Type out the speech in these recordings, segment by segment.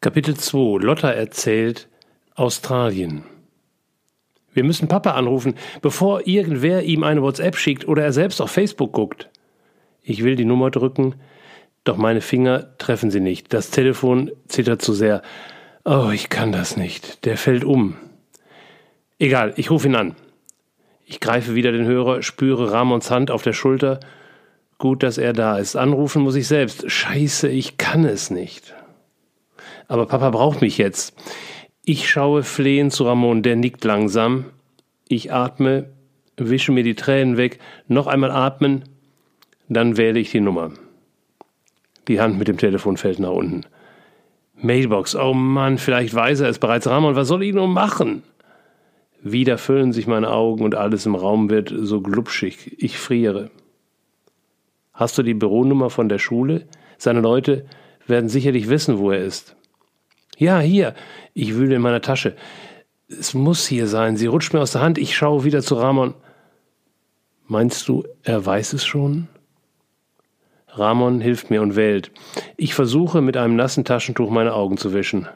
Kapitel 2 Lotta erzählt Australien. Wir müssen Papa anrufen, bevor irgendwer ihm eine WhatsApp schickt oder er selbst auf Facebook guckt. Ich will die Nummer drücken, doch meine Finger treffen sie nicht. Das Telefon zittert zu sehr. Oh, ich kann das nicht. Der fällt um. Egal, ich rufe ihn an. Ich greife wieder den Hörer, spüre Ramons Hand auf der Schulter. Gut, dass er da ist. Anrufen muss ich selbst. Scheiße, ich kann es nicht. Aber Papa braucht mich jetzt. Ich schaue flehend zu Ramon, der nickt langsam. Ich atme, wische mir die Tränen weg, noch einmal atmen, dann wähle ich die Nummer. Die Hand mit dem Telefon fällt nach unten. Mailbox, oh Mann, vielleicht weiß er es bereits. Ramon, was soll ich nur machen? Wieder füllen sich meine Augen und alles im Raum wird so glubschig. Ich friere. Hast du die Büronummer von der Schule? Seine Leute werden sicherlich wissen, wo er ist. Ja, hier. Ich wühle in meiner Tasche. Es muss hier sein. Sie rutscht mir aus der Hand. Ich schaue wieder zu Ramon. Meinst du, er weiß es schon? Ramon hilft mir und wählt. Ich versuche mit einem nassen Taschentuch meine Augen zu wischen.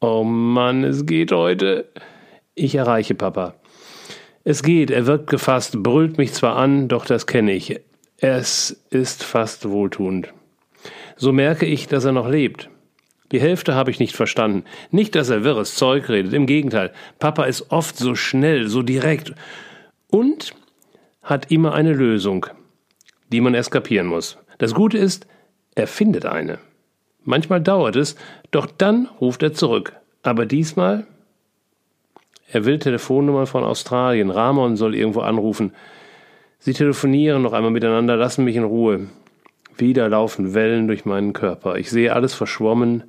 Oh Mann, es geht heute. Ich erreiche Papa. Es geht, er wirkt gefasst, brüllt mich zwar an, doch das kenne ich. Es ist fast wohltuend. So merke ich, dass er noch lebt. Die Hälfte habe ich nicht verstanden. Nicht, dass er wirres Zeug redet, im Gegenteil. Papa ist oft so schnell, so direkt und hat immer eine Lösung, die man erst kapieren muss. Das Gute ist, er findet eine. Manchmal dauert es, doch dann ruft er zurück. Aber diesmal? Er will Telefonnummern von Australien. Ramon soll irgendwo anrufen. Sie telefonieren noch einmal miteinander, lassen mich in Ruhe. Wieder laufen Wellen durch meinen Körper. Ich sehe alles verschwommen,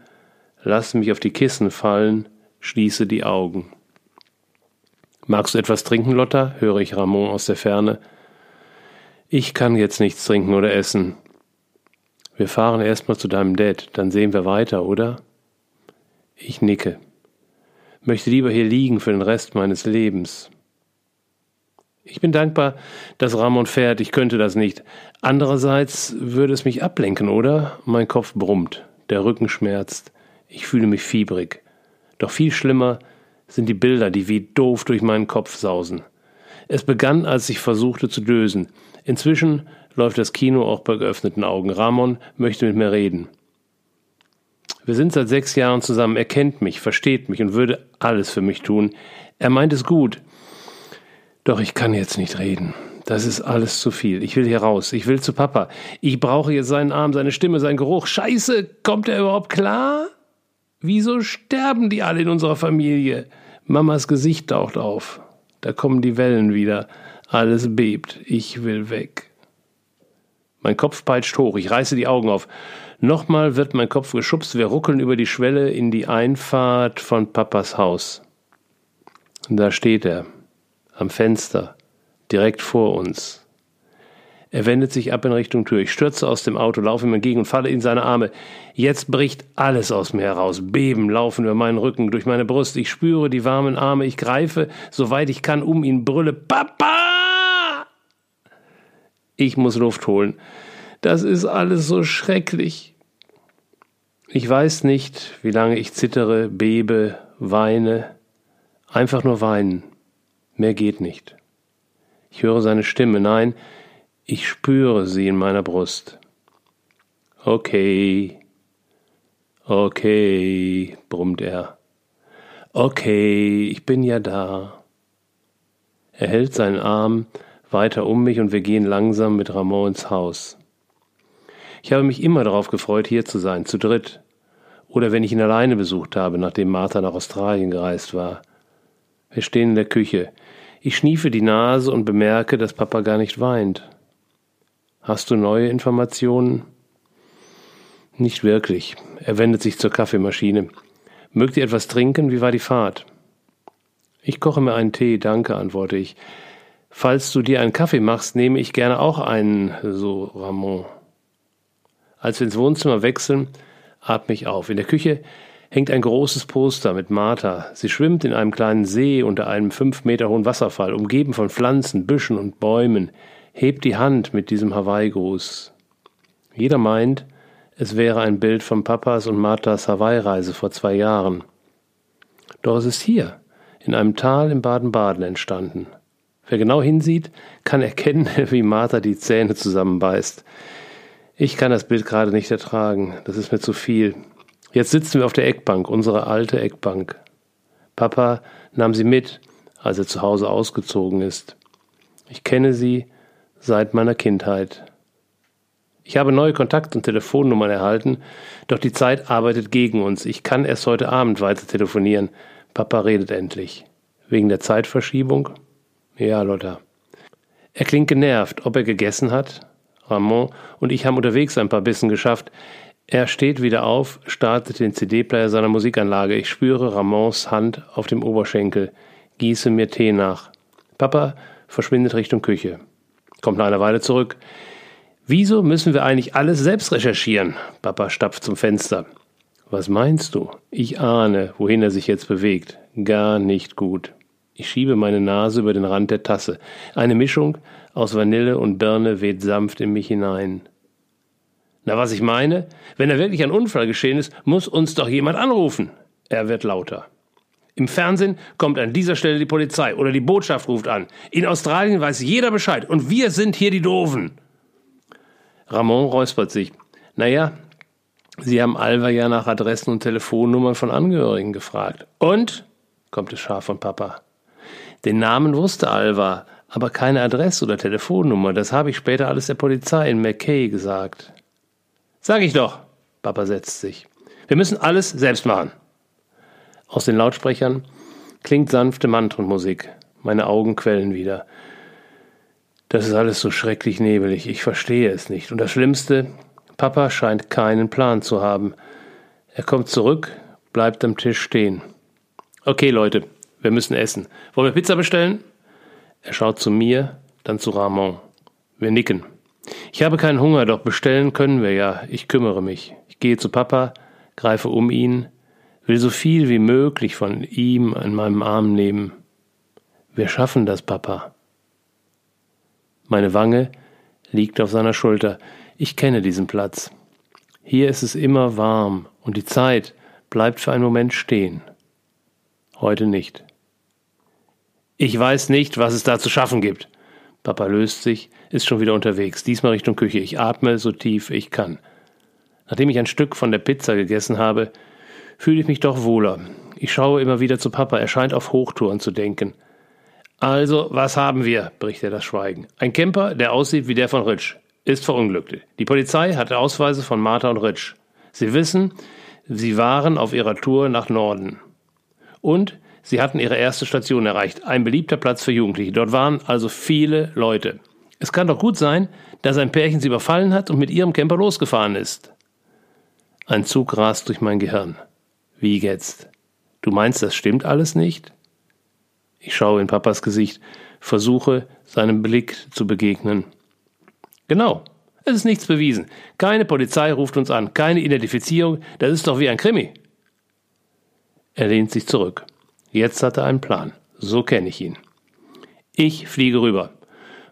lasse mich auf die Kissen fallen, schließe die Augen. Magst du etwas trinken, Lotta? höre ich Ramon aus der Ferne. Ich kann jetzt nichts trinken oder essen. Wir fahren erstmal zu deinem Dad, dann sehen wir weiter, oder? Ich nicke. Möchte lieber hier liegen für den Rest meines Lebens. Ich bin dankbar, dass Ramon fährt, ich könnte das nicht. Andererseits würde es mich ablenken, oder? Mein Kopf brummt, der Rücken schmerzt, ich fühle mich fiebrig. Doch viel schlimmer sind die Bilder, die wie doof durch meinen Kopf sausen. Es begann, als ich versuchte zu dösen. Inzwischen läuft das Kino auch bei geöffneten Augen. Ramon möchte mit mir reden. Wir sind seit sechs Jahren zusammen. Er kennt mich, versteht mich und würde alles für mich tun. Er meint es gut. Doch ich kann jetzt nicht reden. Das ist alles zu viel. Ich will hier raus. Ich will zu Papa. Ich brauche jetzt seinen Arm, seine Stimme, seinen Geruch. Scheiße, kommt er überhaupt klar? Wieso sterben die alle in unserer Familie? Mamas Gesicht taucht auf. Da kommen die Wellen wieder. Alles bebt. Ich will weg. Mein Kopf peitscht hoch. Ich reiße die Augen auf. Nochmal wird mein Kopf geschubst. Wir ruckeln über die Schwelle in die Einfahrt von Papas Haus. Da steht er am Fenster, direkt vor uns. Er wendet sich ab in Richtung Tür. Ich stürze aus dem Auto, laufe ihm entgegen und falle in seine Arme. Jetzt bricht alles aus mir heraus. Beben laufen über meinen Rücken, durch meine Brust. Ich spüre die warmen Arme. Ich greife, soweit ich kann, um ihn, brülle. Papa! Ich muss Luft holen. Das ist alles so schrecklich. Ich weiß nicht, wie lange ich zittere, bebe, weine. Einfach nur weinen. Mehr geht nicht. Ich höre seine Stimme, nein, ich spüre sie in meiner Brust. Okay, okay, brummt er. Okay, ich bin ja da. Er hält seinen Arm weiter um mich und wir gehen langsam mit Ramon ins Haus. Ich habe mich immer darauf gefreut, hier zu sein, zu dritt. Oder wenn ich ihn alleine besucht habe, nachdem Martha nach Australien gereist war. Wir stehen in der Küche. Ich schniefe die Nase und bemerke, dass Papa gar nicht weint. Hast du neue Informationen? Nicht wirklich. Er wendet sich zur Kaffeemaschine. Mögt ihr etwas trinken? Wie war die Fahrt? Ich koche mir einen Tee, danke, antworte ich. Falls du dir einen Kaffee machst, nehme ich gerne auch einen, so Ramon. Als wir ins Wohnzimmer wechseln, atme ich auf. In der Küche hängt ein großes Poster mit Martha. Sie schwimmt in einem kleinen See unter einem fünf Meter hohen Wasserfall, umgeben von Pflanzen, Büschen und Bäumen, hebt die Hand mit diesem Hawaii-Gruß. Jeder meint, Es wäre ein Bild von Papas und Marthas Hawaii-Reise vor zwei Jahren. Doch es ist hier, in einem Tal in Baden-Baden entstanden. Wer genau hinsieht, kann erkennen, wie Martha die Zähne zusammenbeißt. Ich kann das Bild gerade nicht ertragen, das ist mir zu viel. Jetzt sitzen wir auf der Eckbank, unsere alte Eckbank. Papa nahm sie mit, als er zu Hause ausgezogen ist. Ich kenne sie seit meiner Kindheit. Ich habe neue Kontakt- und Telefonnummern erhalten, doch die Zeit arbeitet gegen uns. Ich kann erst heute Abend weiter telefonieren. Papa redet endlich. Wegen der Zeitverschiebung? Ja, Lotta. Er klingt genervt, ob er gegessen hat. Ramon und ich haben unterwegs ein paar Bissen geschafft. Er steht wieder auf, startet den CD-Player seiner Musikanlage. Ich spüre Ramons Hand auf dem Oberschenkel, gieße mir Tee nach. Papa verschwindet Richtung Küche. Kommt nach einer Weile zurück. Wieso müssen wir eigentlich alles selbst recherchieren? Papa stapft zum Fenster. Was meinst du? Ich ahne, wohin er sich jetzt bewegt. Gar nicht gut. Ich schiebe meine Nase über den Rand der Tasse. Eine Mischung aus Vanille und Birne weht sanft in mich hinein. Na, was ich meine? Wenn da wirklich ein Unfall geschehen ist, muss uns doch jemand anrufen. Er wird lauter. Im Fernsehen kommt an dieser Stelle die Polizei oder die Botschaft ruft an. In Australien weiß jeder Bescheid und wir sind hier die Doofen. Ramon räuspert sich. Naja, Sie haben Alva ja nach Adressen und Telefonnummern von Angehörigen gefragt. Und? kommt es scharf von Papa. Den Namen wusste Alva, aber keine Adresse oder Telefonnummer. Das habe ich später alles der Polizei in Mackay gesagt. Sag ich doch. Papa setzt sich. Wir müssen alles selbst machen. Aus den Lautsprechern klingt sanfte Mantrenmusik. Meine Augen quellen wieder. Das ist alles so schrecklich nebelig, ich verstehe es nicht. Und das Schlimmste, Papa scheint keinen Plan zu haben. Er kommt zurück, bleibt am Tisch stehen. Okay, Leute, wir müssen essen. Wollen wir Pizza bestellen? Er schaut zu mir, dann zu Ramon. Wir nicken. Ich habe keinen Hunger, doch bestellen können wir ja. Ich kümmere mich. Ich gehe zu Papa, greife um ihn, will so viel wie möglich von ihm an meinem Arm nehmen. Wir schaffen das, Papa. Meine Wange liegt auf seiner Schulter. Ich kenne diesen Platz. Hier ist es immer warm und die Zeit bleibt für einen Moment stehen. Heute nicht. Ich weiß nicht, was es da zu schaffen gibt. Papa löst sich, ist schon wieder unterwegs, diesmal Richtung Küche. Ich atme so tief ich kann. Nachdem ich ein Stück von der Pizza gegessen habe, fühle ich mich doch wohler. Ich schaue immer wieder zu Papa, er scheint auf Hochtouren zu denken. Also, was haben wir? bricht er das Schweigen. Ein Camper, der aussieht wie der von Ritsch, ist verunglückt. Die Polizei hatte Ausweise von Martha und Ritsch. Sie wissen, sie waren auf ihrer Tour nach Norden. Und sie hatten ihre erste Station erreicht, ein beliebter Platz für Jugendliche. Dort waren also viele Leute. Es kann doch gut sein, dass ein Pärchen sie überfallen hat und mit ihrem Camper losgefahren ist. Ein Zug rast durch mein Gehirn. Wie jetzt? Du meinst, das stimmt alles nicht? Ich schaue in Papas Gesicht, versuche seinem Blick zu begegnen. Genau, es ist nichts bewiesen. Keine Polizei ruft uns an, keine Identifizierung, das ist doch wie ein Krimi. Er lehnt sich zurück. Jetzt hat er einen Plan. So kenne ich ihn. Ich fliege rüber.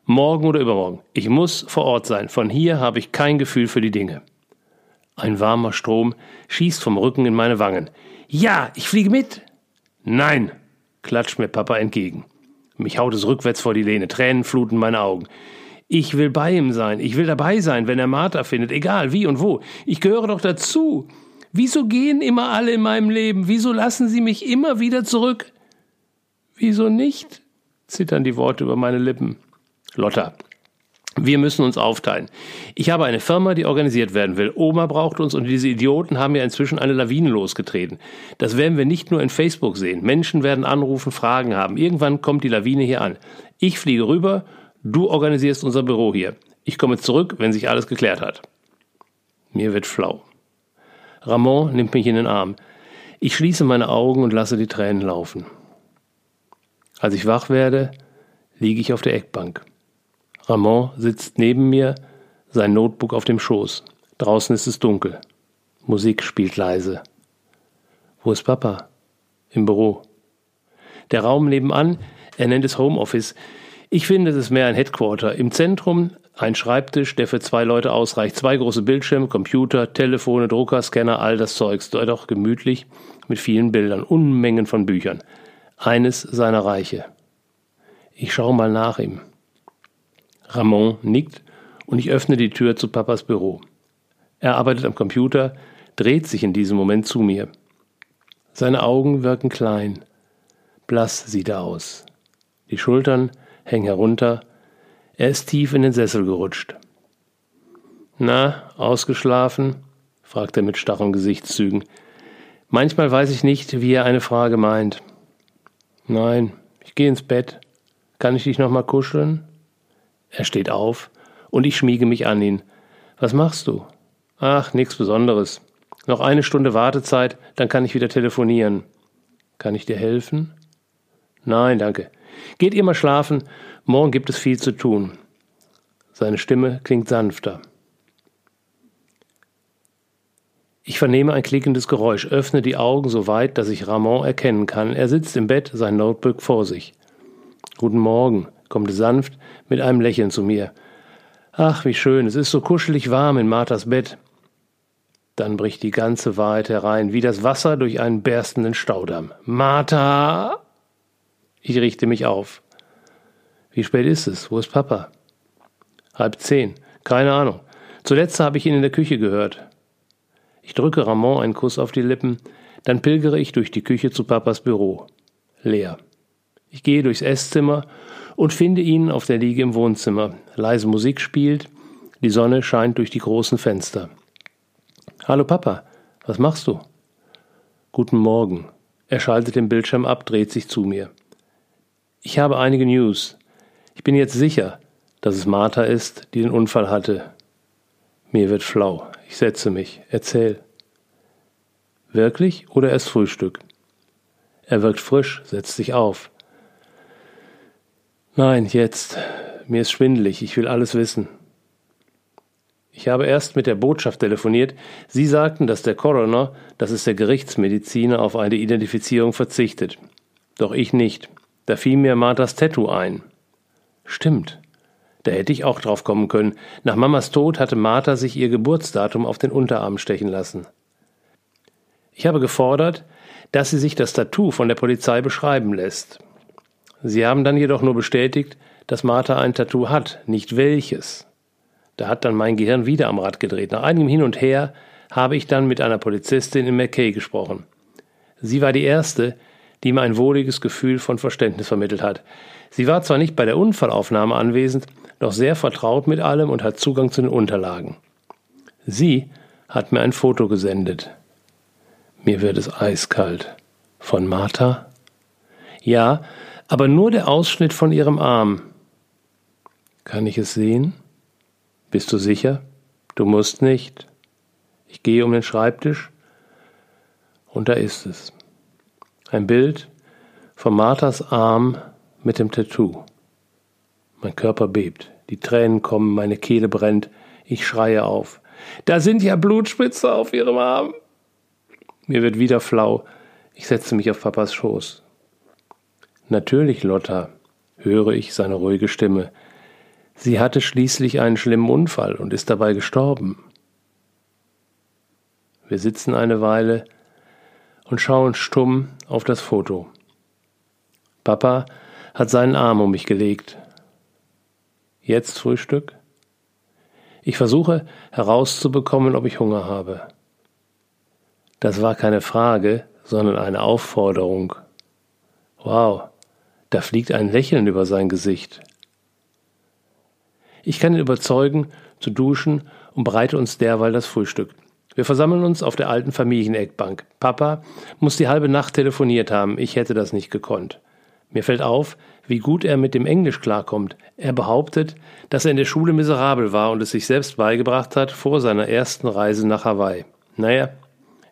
Morgen oder übermorgen. Ich muss vor Ort sein. Von hier habe ich kein Gefühl für die Dinge. Ein warmer Strom schießt vom Rücken in meine Wangen. Ja, ich fliege mit. Nein, klatscht mir Papa entgegen. Mich haut es rückwärts vor die Lehne, Tränen fluten meine Augen. Ich will bei ihm sein, ich will dabei sein, wenn er Martha findet, egal wie und wo. Ich gehöre doch dazu. Wieso gehen immer alle in meinem Leben? Wieso lassen sie mich immer wieder zurück? Wieso nicht? zittern die Worte über meine Lippen. Lotta, wir müssen uns aufteilen. Ich habe eine Firma, die organisiert werden will. Oma braucht uns und diese Idioten haben ja inzwischen eine Lawine losgetreten. Das werden wir nicht nur in Facebook sehen. Menschen werden anrufen, Fragen haben. Irgendwann kommt die Lawine hier an. Ich fliege rüber, du organisierst unser Büro hier. Ich komme zurück, wenn sich alles geklärt hat. Mir wird flau. Ramon nimmt mich in den Arm. Ich schließe meine Augen und lasse die Tränen laufen. Als ich wach werde, liege ich auf der Eckbank. Ramon sitzt neben mir, sein Notebook auf dem Schoß. Draußen ist es dunkel. Musik spielt leise. Wo ist Papa? Im Büro. Der Raum nebenan, er nennt es Homeoffice. Ich finde, es ist mehr ein Headquarter. Im Zentrum Ein Schreibtisch, der für zwei Leute ausreicht. Zwei große Bildschirme, Computer, Telefone, Drucker, Scanner, all das Zeugs. Dort auch gemütlich mit vielen Bildern, Unmengen von Büchern. Eines seiner Reiche. Ich schaue mal nach ihm. Ramon nickt und ich öffne die Tür zu Papas Büro. Er arbeitet am Computer, dreht sich in diesem Moment zu mir. Seine Augen wirken klein. Blass sieht er aus. Die Schultern hängen herunter er ist tief in den Sessel gerutscht. Na, ausgeschlafen? fragt er mit starren Gesichtszügen. Manchmal weiß ich nicht, wie er eine Frage meint. Nein, ich gehe ins Bett. Kann ich dich noch mal kuscheln? Er steht auf und ich schmiege mich an ihn. Was machst du? Ach, nichts Besonderes. Noch eine Stunde Wartezeit, dann kann ich wieder telefonieren. Kann ich dir helfen? Nein, danke. Geht ihr mal schlafen, morgen gibt es viel zu tun. Seine Stimme klingt sanfter. Ich vernehme ein klickendes Geräusch, öffne die Augen so weit, dass ich Ramon erkennen kann. Er sitzt im Bett, sein Notebook vor sich. Guten Morgen, kommt sanft mit einem Lächeln zu mir. Ach, wie schön, es ist so kuschelig warm in Marthas Bett. Dann bricht die ganze Wahrheit herein, wie das Wasser durch einen berstenden Staudamm. Martha! Ich richte mich auf. Wie spät ist es? Wo ist Papa? Halb zehn. Keine Ahnung. Zuletzt habe ich ihn in der Küche gehört. Ich drücke Ramon einen Kuss auf die Lippen, dann pilgere ich durch die Küche zu Papas Büro. Leer. Ich gehe durchs Esszimmer und finde ihn auf der Liege im Wohnzimmer. Leise Musik spielt, die Sonne scheint durch die großen Fenster. Hallo Papa, was machst du? Guten Morgen. Er schaltet den Bildschirm ab, dreht sich zu mir. Ich habe einige News. Ich bin jetzt sicher, dass es Martha ist, die den Unfall hatte. Mir wird flau. Ich setze mich. Erzähl. Wirklich oder erst Frühstück? Er wirkt frisch, setzt sich auf. Nein, jetzt. Mir ist schwindelig. Ich will alles wissen. Ich habe erst mit der Botschaft telefoniert. Sie sagten, dass der Coroner, das ist der Gerichtsmediziner, auf eine Identifizierung verzichtet. Doch ich nicht. Da fiel mir Marthas Tattoo ein. Stimmt. Da hätte ich auch drauf kommen können. Nach Mamas Tod hatte Martha sich ihr Geburtsdatum auf den Unterarm stechen lassen. Ich habe gefordert, dass sie sich das Tattoo von der Polizei beschreiben lässt. Sie haben dann jedoch nur bestätigt, dass Martha ein Tattoo hat, nicht welches. Da hat dann mein Gehirn wieder am Rad gedreht. Nach einigem Hin und Her habe ich dann mit einer Polizistin in McKay gesprochen. Sie war die erste, die ihm ein wohliges Gefühl von Verständnis vermittelt hat. Sie war zwar nicht bei der Unfallaufnahme anwesend, doch sehr vertraut mit allem und hat Zugang zu den Unterlagen. Sie hat mir ein Foto gesendet. Mir wird es eiskalt. Von Martha? Ja, aber nur der Ausschnitt von ihrem Arm. Kann ich es sehen? Bist du sicher? Du musst nicht. Ich gehe um den Schreibtisch und da ist es. Ein Bild von Marthas Arm mit dem Tattoo. Mein Körper bebt, die Tränen kommen, meine Kehle brennt, ich schreie auf. Da sind ja Blutspritze auf ihrem Arm. Mir wird wieder flau. Ich setze mich auf Papas Schoß. Natürlich, Lotta, höre ich seine ruhige Stimme. Sie hatte schließlich einen schlimmen Unfall und ist dabei gestorben. Wir sitzen eine Weile, und schauen stumm auf das Foto. Papa hat seinen Arm um mich gelegt. Jetzt Frühstück? Ich versuche herauszubekommen, ob ich Hunger habe. Das war keine Frage, sondern eine Aufforderung. Wow, da fliegt ein Lächeln über sein Gesicht. Ich kann ihn überzeugen, zu duschen und bereite uns derweil das Frühstück. Wir versammeln uns auf der alten Familieneckbank. Papa muss die halbe Nacht telefoniert haben. Ich hätte das nicht gekonnt. Mir fällt auf, wie gut er mit dem Englisch klarkommt. Er behauptet, dass er in der Schule miserabel war und es sich selbst beigebracht hat vor seiner ersten Reise nach Hawaii. Naja,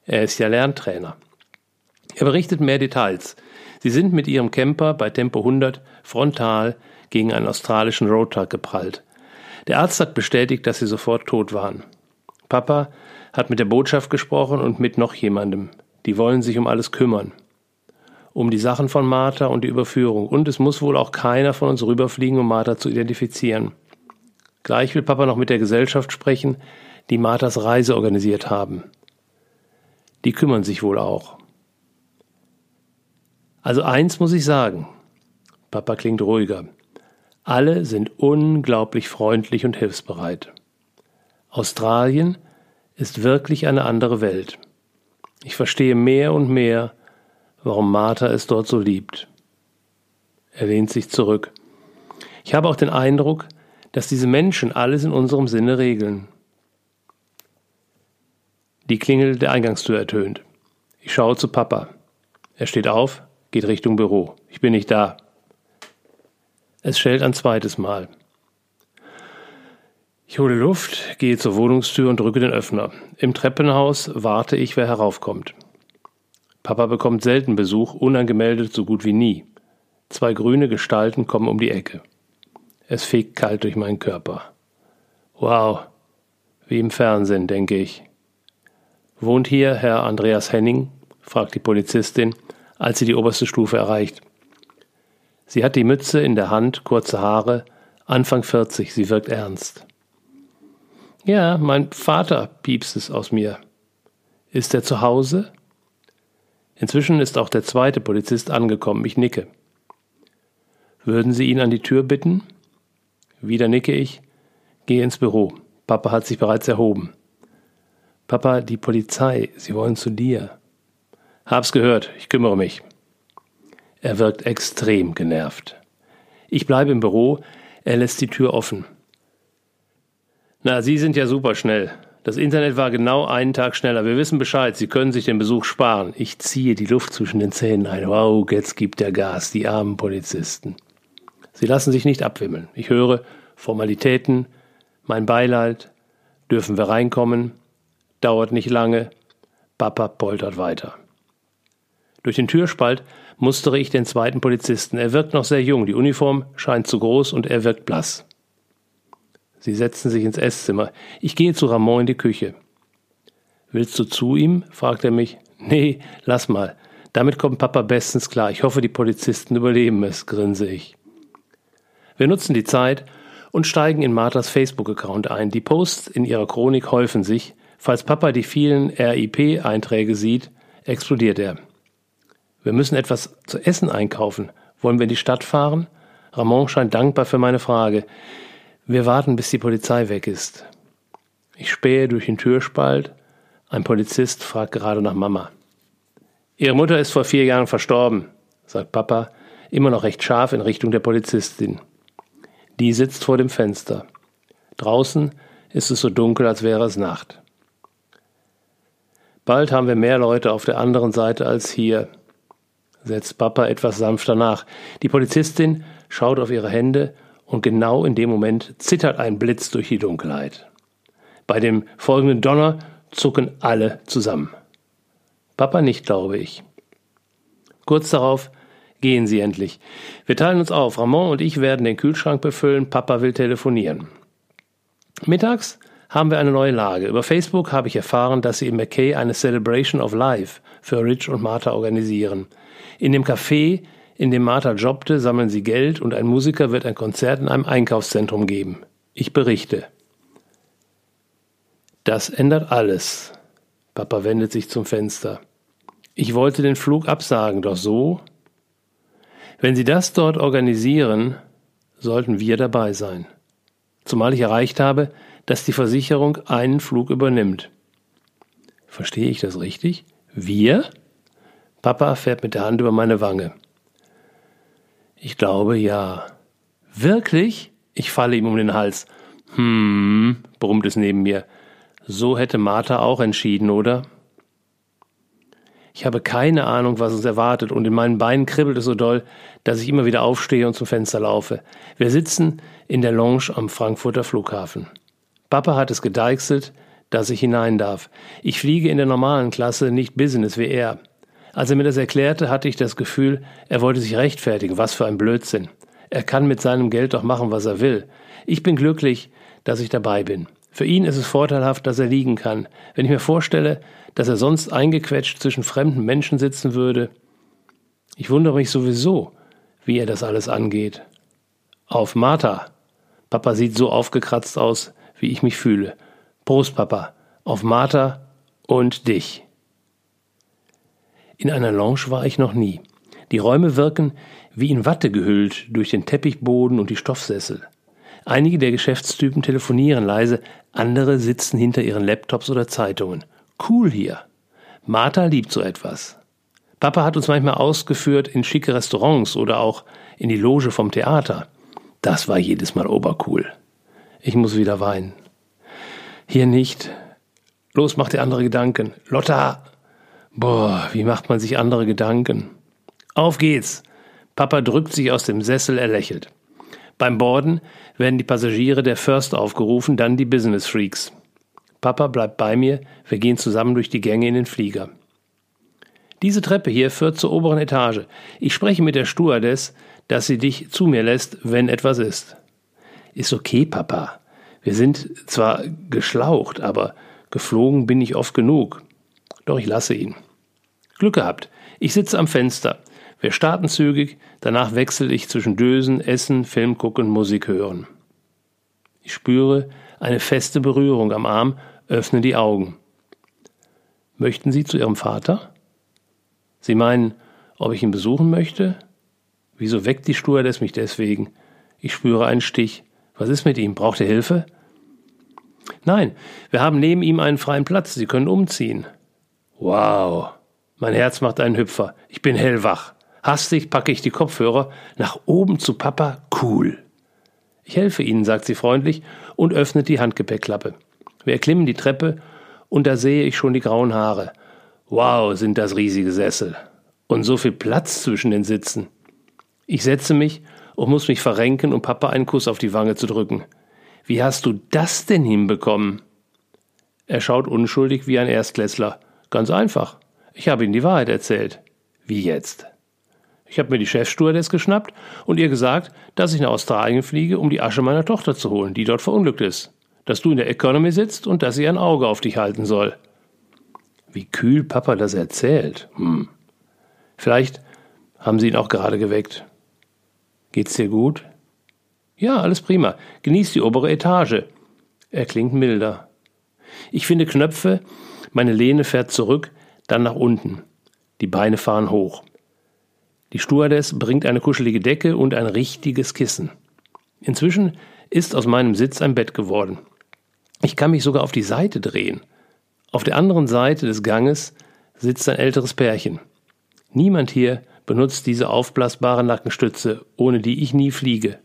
er ist ja Lerntrainer. Er berichtet mehr Details. Sie sind mit ihrem Camper bei Tempo 100 frontal gegen einen australischen Roadtruck geprallt. Der Arzt hat bestätigt, dass sie sofort tot waren. Papa hat mit der Botschaft gesprochen und mit noch jemandem. Die wollen sich um alles kümmern. Um die Sachen von Martha und die Überführung. Und es muss wohl auch keiner von uns rüberfliegen, um Martha zu identifizieren. Gleich will Papa noch mit der Gesellschaft sprechen, die Marthas Reise organisiert haben. Die kümmern sich wohl auch. Also eins muss ich sagen. Papa klingt ruhiger. Alle sind unglaublich freundlich und hilfsbereit. Australien ist wirklich eine andere Welt. Ich verstehe mehr und mehr, warum Martha es dort so liebt. Er lehnt sich zurück. Ich habe auch den Eindruck, dass diese Menschen alles in unserem Sinne regeln. Die Klingel der Eingangstür ertönt. Ich schaue zu Papa. Er steht auf, geht Richtung Büro. Ich bin nicht da. Es schellt ein zweites Mal. Ich hole Luft, gehe zur Wohnungstür und drücke den Öffner. Im Treppenhaus warte ich, wer heraufkommt. Papa bekommt selten Besuch, unangemeldet so gut wie nie. Zwei grüne Gestalten kommen um die Ecke. Es fegt kalt durch meinen Körper. Wow, wie im Fernsehen, denke ich. Wohnt hier Herr Andreas Henning? fragt die Polizistin, als sie die oberste Stufe erreicht. Sie hat die Mütze in der Hand, kurze Haare, Anfang 40, sie wirkt ernst. Ja, mein Vater, piepst es aus mir. Ist er zu Hause? Inzwischen ist auch der zweite Polizist angekommen, ich nicke. Würden Sie ihn an die Tür bitten? Wieder nicke ich, gehe ins Büro. Papa hat sich bereits erhoben. Papa, die Polizei, sie wollen zu dir. Hab's gehört, ich kümmere mich. Er wirkt extrem genervt. Ich bleibe im Büro, er lässt die Tür offen. Na, Sie sind ja super schnell. Das Internet war genau einen Tag schneller. Wir wissen Bescheid, Sie können sich den Besuch sparen. Ich ziehe die Luft zwischen den Zähnen ein. Wow, jetzt gibt der Gas, die armen Polizisten. Sie lassen sich nicht abwimmeln. Ich höre Formalitäten, mein Beileid, dürfen wir reinkommen, dauert nicht lange, Papa poltert weiter. Durch den Türspalt mustere ich den zweiten Polizisten. Er wirkt noch sehr jung, die Uniform scheint zu groß und er wirkt blass. Sie setzen sich ins Esszimmer. Ich gehe zu Ramon in die Küche. Willst du zu ihm? fragt er mich. Nee, lass mal. Damit kommt Papa bestens klar. Ich hoffe, die Polizisten überleben es, grinse ich. Wir nutzen die Zeit und steigen in Marthas Facebook-Account ein. Die Posts in ihrer Chronik häufen sich. Falls Papa die vielen RIP-Einträge sieht, explodiert er. Wir müssen etwas zu essen einkaufen. Wollen wir in die Stadt fahren? Ramon scheint dankbar für meine Frage. Wir warten, bis die Polizei weg ist. Ich spähe durch den Türspalt. Ein Polizist fragt gerade nach Mama. Ihre Mutter ist vor vier Jahren verstorben, sagt Papa, immer noch recht scharf in Richtung der Polizistin. Die sitzt vor dem Fenster. Draußen ist es so dunkel, als wäre es Nacht. Bald haben wir mehr Leute auf der anderen Seite als hier, setzt Papa etwas sanfter nach. Die Polizistin schaut auf ihre Hände und genau in dem Moment zittert ein Blitz durch die Dunkelheit. Bei dem folgenden Donner zucken alle zusammen. Papa nicht, glaube ich. Kurz darauf Gehen Sie endlich. Wir teilen uns auf. Ramon und ich werden den Kühlschrank befüllen. Papa will telefonieren. Mittags haben wir eine neue Lage. Über Facebook habe ich erfahren, dass sie in McKay eine Celebration of Life für Rich und Martha organisieren. In dem Café, in dem Martha jobbte, sammeln sie Geld und ein Musiker wird ein Konzert in einem Einkaufszentrum geben. Ich berichte. Das ändert alles. Papa wendet sich zum Fenster. Ich wollte den Flug absagen, doch so wenn Sie das dort organisieren, sollten wir dabei sein. Zumal ich erreicht habe, dass die Versicherung einen Flug übernimmt. Verstehe ich das richtig? Wir? Papa fährt mit der Hand über meine Wange. Ich glaube ja. Wirklich? Ich falle ihm um den Hals. Hm, brummt es neben mir. So hätte Martha auch entschieden, oder? Ich habe keine Ahnung, was uns erwartet, und in meinen Beinen kribbelt es so doll, dass ich immer wieder aufstehe und zum Fenster laufe. Wir sitzen in der Lounge am Frankfurter Flughafen. Papa hat es gedeichselt, dass ich hinein darf. Ich fliege in der normalen Klasse, nicht Business wie er. Als er mir das erklärte, hatte ich das Gefühl, er wollte sich rechtfertigen. Was für ein Blödsinn. Er kann mit seinem Geld doch machen, was er will. Ich bin glücklich, dass ich dabei bin. Für ihn ist es vorteilhaft, dass er liegen kann. Wenn ich mir vorstelle, dass er sonst eingequetscht zwischen fremden Menschen sitzen würde. Ich wundere mich sowieso, wie er das alles angeht. Auf Martha. Papa sieht so aufgekratzt aus, wie ich mich fühle. Prost, Papa, auf Martha und dich. In einer Lounge war ich noch nie. Die Räume wirken wie in Watte gehüllt durch den Teppichboden und die Stoffsessel. Einige der Geschäftstypen telefonieren leise, andere sitzen hinter ihren Laptops oder Zeitungen. Cool hier. Martha liebt so etwas. Papa hat uns manchmal ausgeführt in schicke Restaurants oder auch in die Loge vom Theater. Das war jedes Mal obercool. Ich muss wieder weinen. Hier nicht. Los, mach dir andere Gedanken. Lotta! Boah, wie macht man sich andere Gedanken? Auf geht's! Papa drückt sich aus dem Sessel, er lächelt. Beim Borden werden die Passagiere der First aufgerufen, dann die Business Freaks. Papa bleibt bei mir, wir gehen zusammen durch die Gänge in den Flieger. Diese Treppe hier führt zur oberen Etage. Ich spreche mit der Stewardess, dass sie dich zu mir lässt, wenn etwas ist. Ist okay, Papa. Wir sind zwar geschlaucht, aber geflogen bin ich oft genug. Doch ich lasse ihn. Glück gehabt. Ich sitze am Fenster. Wir starten zügig, danach wechsle ich zwischen Dösen, Essen, Film gucken, Musik hören. Ich spüre eine feste Berührung am Arm, öffne die Augen. Möchten Sie zu Ihrem Vater? Sie meinen, ob ich ihn besuchen möchte? Wieso weckt die Stewardess mich deswegen? Ich spüre einen Stich. Was ist mit ihm? Braucht er Hilfe? Nein, wir haben neben ihm einen freien Platz. Sie können umziehen. Wow. Mein Herz macht einen Hüpfer. Ich bin hellwach. Hastig packe ich die Kopfhörer. Nach oben zu Papa. Cool. Ich helfe Ihnen, sagt sie freundlich und öffnet die Handgepäckklappe. Wir erklimmen die Treppe und da sehe ich schon die grauen Haare. Wow, sind das riesige Sessel. Und so viel Platz zwischen den Sitzen. Ich setze mich und muss mich verrenken, um Papa einen Kuss auf die Wange zu drücken. Wie hast du das denn hinbekommen? Er schaut unschuldig wie ein Erstklässler. Ganz einfach. Ich habe ihm die Wahrheit erzählt. Wie jetzt? Ich habe mir die Chefstewardess geschnappt und ihr gesagt, dass ich nach Australien fliege, um die Asche meiner Tochter zu holen, die dort verunglückt ist. Dass du in der Economy sitzt und dass sie ein Auge auf dich halten soll. Wie kühl Papa das erzählt. Hm. Vielleicht haben sie ihn auch gerade geweckt. Geht's dir gut? Ja, alles prima. Genieß die obere Etage. Er klingt milder. Ich finde Knöpfe, meine Lehne fährt zurück, dann nach unten. Die Beine fahren hoch. Die Stewardess bringt eine kuschelige Decke und ein richtiges Kissen. Inzwischen ist aus meinem Sitz ein Bett geworden. Ich kann mich sogar auf die Seite drehen. Auf der anderen Seite des Ganges sitzt ein älteres Pärchen. Niemand hier benutzt diese aufblasbare Nackenstütze, ohne die ich nie fliege.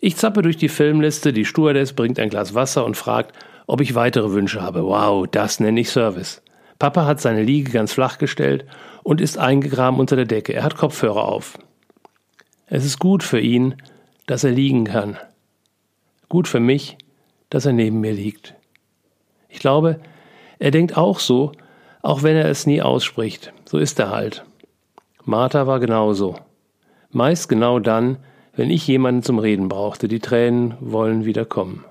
Ich zappe durch die Filmliste, die Stewardess bringt ein Glas Wasser und fragt, ob ich weitere Wünsche habe. Wow, das nenne ich Service. Papa hat seine Liege ganz flach gestellt und ist eingegraben unter der Decke. Er hat Kopfhörer auf. Es ist gut für ihn, dass er liegen kann. Gut für mich, dass er neben mir liegt. Ich glaube, er denkt auch so, auch wenn er es nie ausspricht. So ist er halt. Martha war genauso. Meist genau dann, wenn ich jemanden zum Reden brauchte. Die Tränen wollen wieder kommen.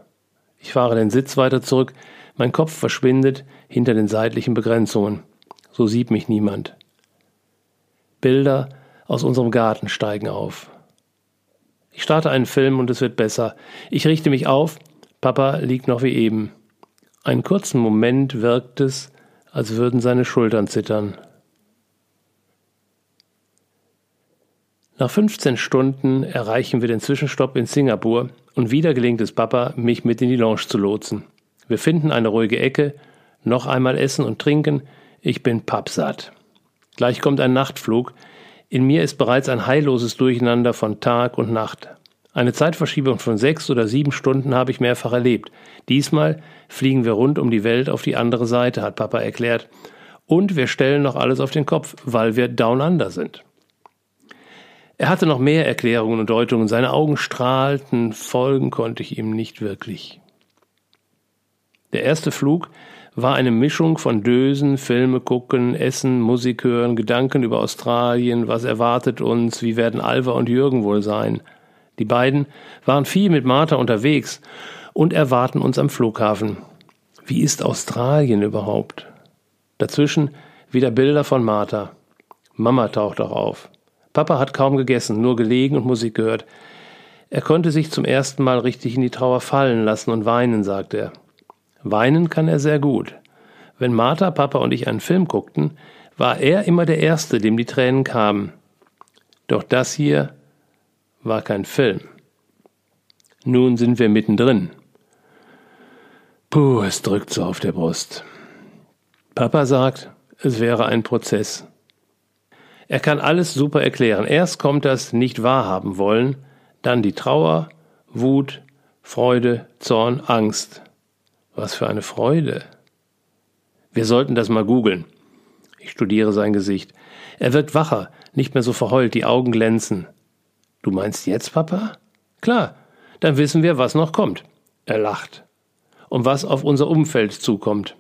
Ich fahre den Sitz weiter zurück, mein Kopf verschwindet hinter den seitlichen Begrenzungen. So sieht mich niemand. Bilder aus unserem Garten steigen auf. Ich starte einen Film und es wird besser. Ich richte mich auf, Papa liegt noch wie eben. Einen kurzen Moment wirkt es, als würden seine Schultern zittern. Nach 15 Stunden erreichen wir den Zwischenstopp in Singapur und wieder gelingt es Papa, mich mit in die Lounge zu lotsen. Wir finden eine ruhige Ecke, noch einmal essen und trinken. Ich bin pappsatt. Gleich kommt ein Nachtflug. In mir ist bereits ein heilloses Durcheinander von Tag und Nacht. Eine Zeitverschiebung von sechs oder sieben Stunden habe ich mehrfach erlebt. Diesmal fliegen wir rund um die Welt auf die andere Seite, hat Papa erklärt. Und wir stellen noch alles auf den Kopf, weil wir down under sind. Er hatte noch mehr Erklärungen und Deutungen, seine Augen strahlten, folgen konnte ich ihm nicht wirklich. Der erste Flug war eine Mischung von Dösen, Filme gucken, Essen, Musik hören, Gedanken über Australien, was erwartet uns, wie werden Alva und Jürgen wohl sein. Die beiden waren viel mit Martha unterwegs und erwarten uns am Flughafen. Wie ist Australien überhaupt? Dazwischen wieder Bilder von Martha. Mama taucht auch auf. Papa hat kaum gegessen, nur gelegen und Musik gehört. Er konnte sich zum ersten Mal richtig in die Trauer fallen lassen und weinen, sagt er. Weinen kann er sehr gut. Wenn Martha, Papa und ich einen Film guckten, war er immer der Erste, dem die Tränen kamen. Doch das hier war kein Film. Nun sind wir mittendrin. Puh, es drückt so auf der Brust. Papa sagt, es wäre ein Prozess. Er kann alles super erklären. Erst kommt das nicht wahrhaben wollen, dann die Trauer, Wut, Freude, Zorn, Angst. Was für eine Freude. Wir sollten das mal googeln. Ich studiere sein Gesicht. Er wirkt wacher, nicht mehr so verheult, die Augen glänzen. Du meinst jetzt, Papa? Klar, dann wissen wir, was noch kommt. Er lacht. Und was auf unser Umfeld zukommt.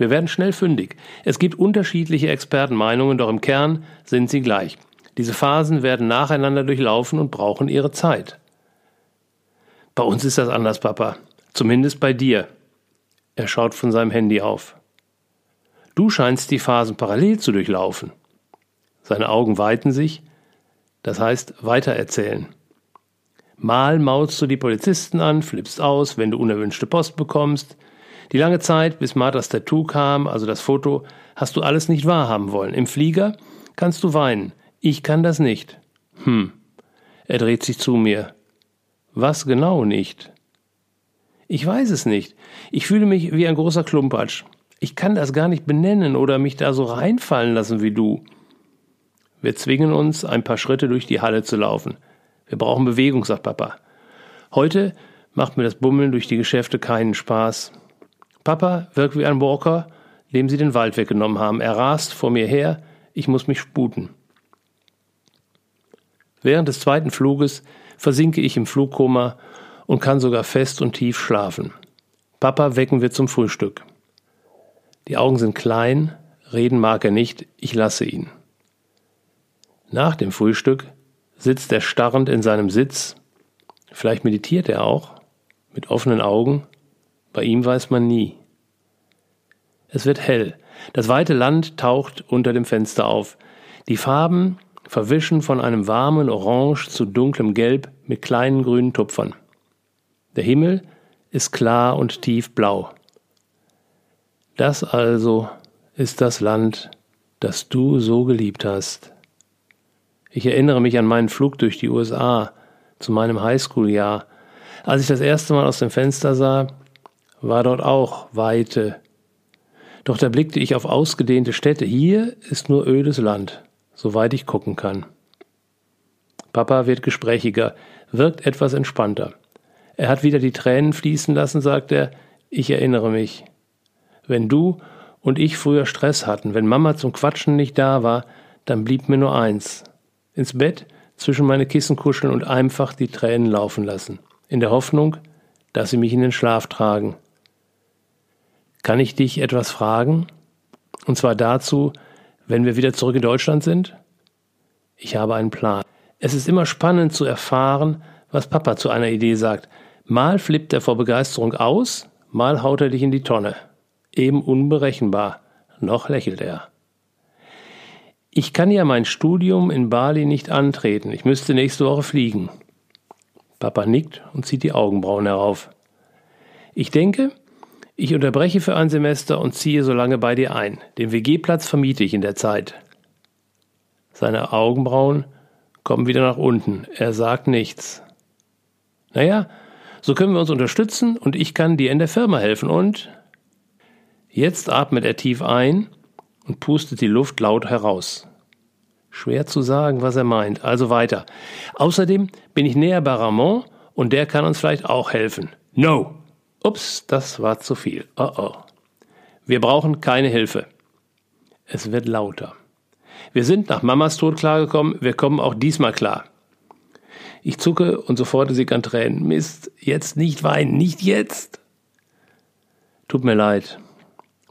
Wir werden schnell fündig. Es gibt unterschiedliche Expertenmeinungen, doch im Kern sind sie gleich. Diese Phasen werden nacheinander durchlaufen und brauchen ihre Zeit. Bei uns ist das anders, Papa. Zumindest bei dir. Er schaut von seinem Handy auf. Du scheinst die Phasen parallel zu durchlaufen. Seine Augen weiten sich, das heißt weitererzählen. Mal maulst du die Polizisten an, flippst aus, wenn du unerwünschte Post bekommst. Die lange Zeit, bis Marthas Tattoo kam, also das Foto, hast du alles nicht wahrhaben wollen. Im Flieger kannst du weinen. Ich kann das nicht. Hm. Er dreht sich zu mir. Was genau nicht? Ich weiß es nicht. Ich fühle mich wie ein großer Klumpatsch. Ich kann das gar nicht benennen oder mich da so reinfallen lassen wie du. Wir zwingen uns, ein paar Schritte durch die Halle zu laufen. Wir brauchen Bewegung, sagt Papa. Heute macht mir das Bummeln durch die Geschäfte keinen Spaß. Papa wirkt wie ein Walker, dem sie den Wald weggenommen haben. Er rast vor mir her, ich muss mich sputen. Während des zweiten Fluges versinke ich im Flugkoma und kann sogar fest und tief schlafen. Papa wecken wir zum Frühstück. Die Augen sind klein, reden mag er nicht, ich lasse ihn. Nach dem Frühstück sitzt er starrend in seinem Sitz, vielleicht meditiert er auch, mit offenen Augen, bei ihm weiß man nie. Es wird hell, das weite Land taucht unter dem Fenster auf, die Farben verwischen von einem warmen Orange zu dunklem Gelb mit kleinen grünen Tupfern. Der Himmel ist klar und tiefblau. Das also ist das Land, das du so geliebt hast. Ich erinnere mich an meinen Flug durch die USA zu meinem Highschool-Jahr. Als ich das erste Mal aus dem Fenster sah, war dort auch Weite. Doch da blickte ich auf ausgedehnte Städte. Hier ist nur ödes Land soweit ich gucken kann. Papa wird gesprächiger, wirkt etwas entspannter. Er hat wieder die Tränen fließen lassen, sagt er, ich erinnere mich. Wenn du und ich früher Stress hatten, wenn Mama zum Quatschen nicht da war, dann blieb mir nur eins. Ins Bett, zwischen meine Kissen kuscheln und einfach die Tränen laufen lassen. In der Hoffnung, dass sie mich in den Schlaf tragen. Kann ich dich etwas fragen? Und zwar dazu, wenn wir wieder zurück in Deutschland sind? Ich habe einen Plan. Es ist immer spannend zu erfahren, was Papa zu einer Idee sagt. Mal flippt er vor Begeisterung aus, mal haut er dich in die Tonne. Eben unberechenbar. Noch lächelt er. Ich kann ja mein Studium in Bali nicht antreten. Ich müsste nächste Woche fliegen. Papa nickt und zieht die Augenbrauen herauf. Ich denke, ich unterbreche für ein Semester und ziehe so lange bei dir ein. Den WG-Platz vermiete ich in der Zeit. Seine Augenbrauen kommen wieder nach unten. Er sagt nichts. Naja, so können wir uns unterstützen und ich kann dir in der Firma helfen und. Jetzt atmet er tief ein und pustet die Luft laut heraus. Schwer zu sagen, was er meint. Also weiter. Außerdem bin ich näher bei Ramon und der kann uns vielleicht auch helfen. No! Ups, das war zu viel. Oh oh. Wir brauchen keine Hilfe. Es wird lauter. Wir sind nach Mamas Tod klargekommen, wir kommen auch diesmal klar. Ich zucke und sofort sie an Tränen. Mist, jetzt nicht weinen, nicht jetzt. Tut mir leid.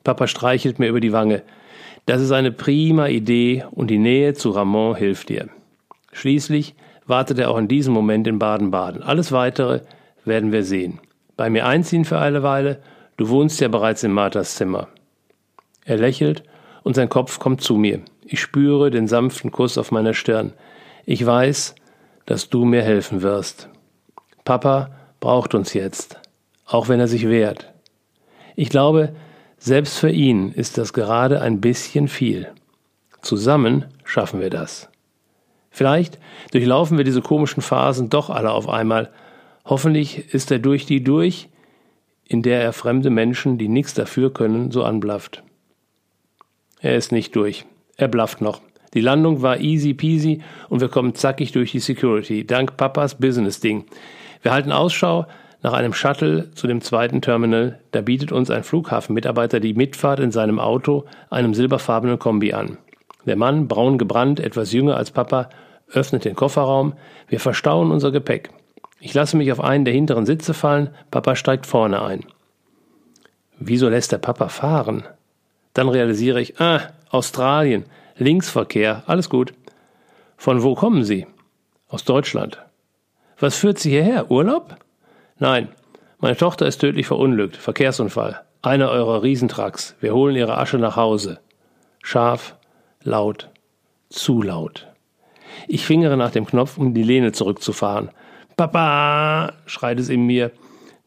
Papa streichelt mir über die Wange. Das ist eine prima Idee und die Nähe zu Ramon hilft dir. Schließlich wartet er auch in diesem Moment in Baden-Baden. Alles weitere werden wir sehen bei mir einziehen für eine Weile, du wohnst ja bereits in Marthas Zimmer. Er lächelt und sein Kopf kommt zu mir. Ich spüre den sanften Kuss auf meiner Stirn. Ich weiß, dass du mir helfen wirst. Papa braucht uns jetzt, auch wenn er sich wehrt. Ich glaube, selbst für ihn ist das gerade ein bisschen viel. Zusammen schaffen wir das. Vielleicht durchlaufen wir diese komischen Phasen doch alle auf einmal. Hoffentlich ist er durch die durch, in der er fremde Menschen, die nichts dafür können, so anblafft. Er ist nicht durch. Er blafft noch. Die Landung war easy peasy und wir kommen zackig durch die Security, dank Papas Business-Ding. Wir halten Ausschau nach einem Shuttle zu dem zweiten Terminal. Da bietet uns ein Flughafenmitarbeiter die Mitfahrt in seinem Auto, einem silberfarbenen Kombi an. Der Mann, braun gebrannt, etwas jünger als Papa, öffnet den Kofferraum. Wir verstauen unser Gepäck. Ich lasse mich auf einen der hinteren Sitze fallen. Papa steigt vorne ein. Wieso lässt der Papa fahren? Dann realisiere ich, ah, Australien, Linksverkehr, alles gut. Von wo kommen Sie? Aus Deutschland. Was führt Sie hierher? Urlaub? Nein, meine Tochter ist tödlich verunglückt. Verkehrsunfall. Einer eurer Riesentrucks. Wir holen ihre Asche nach Hause. Scharf, laut, zu laut. Ich fingere nach dem Knopf, um die Lehne zurückzufahren. Papa, schreit es in mir.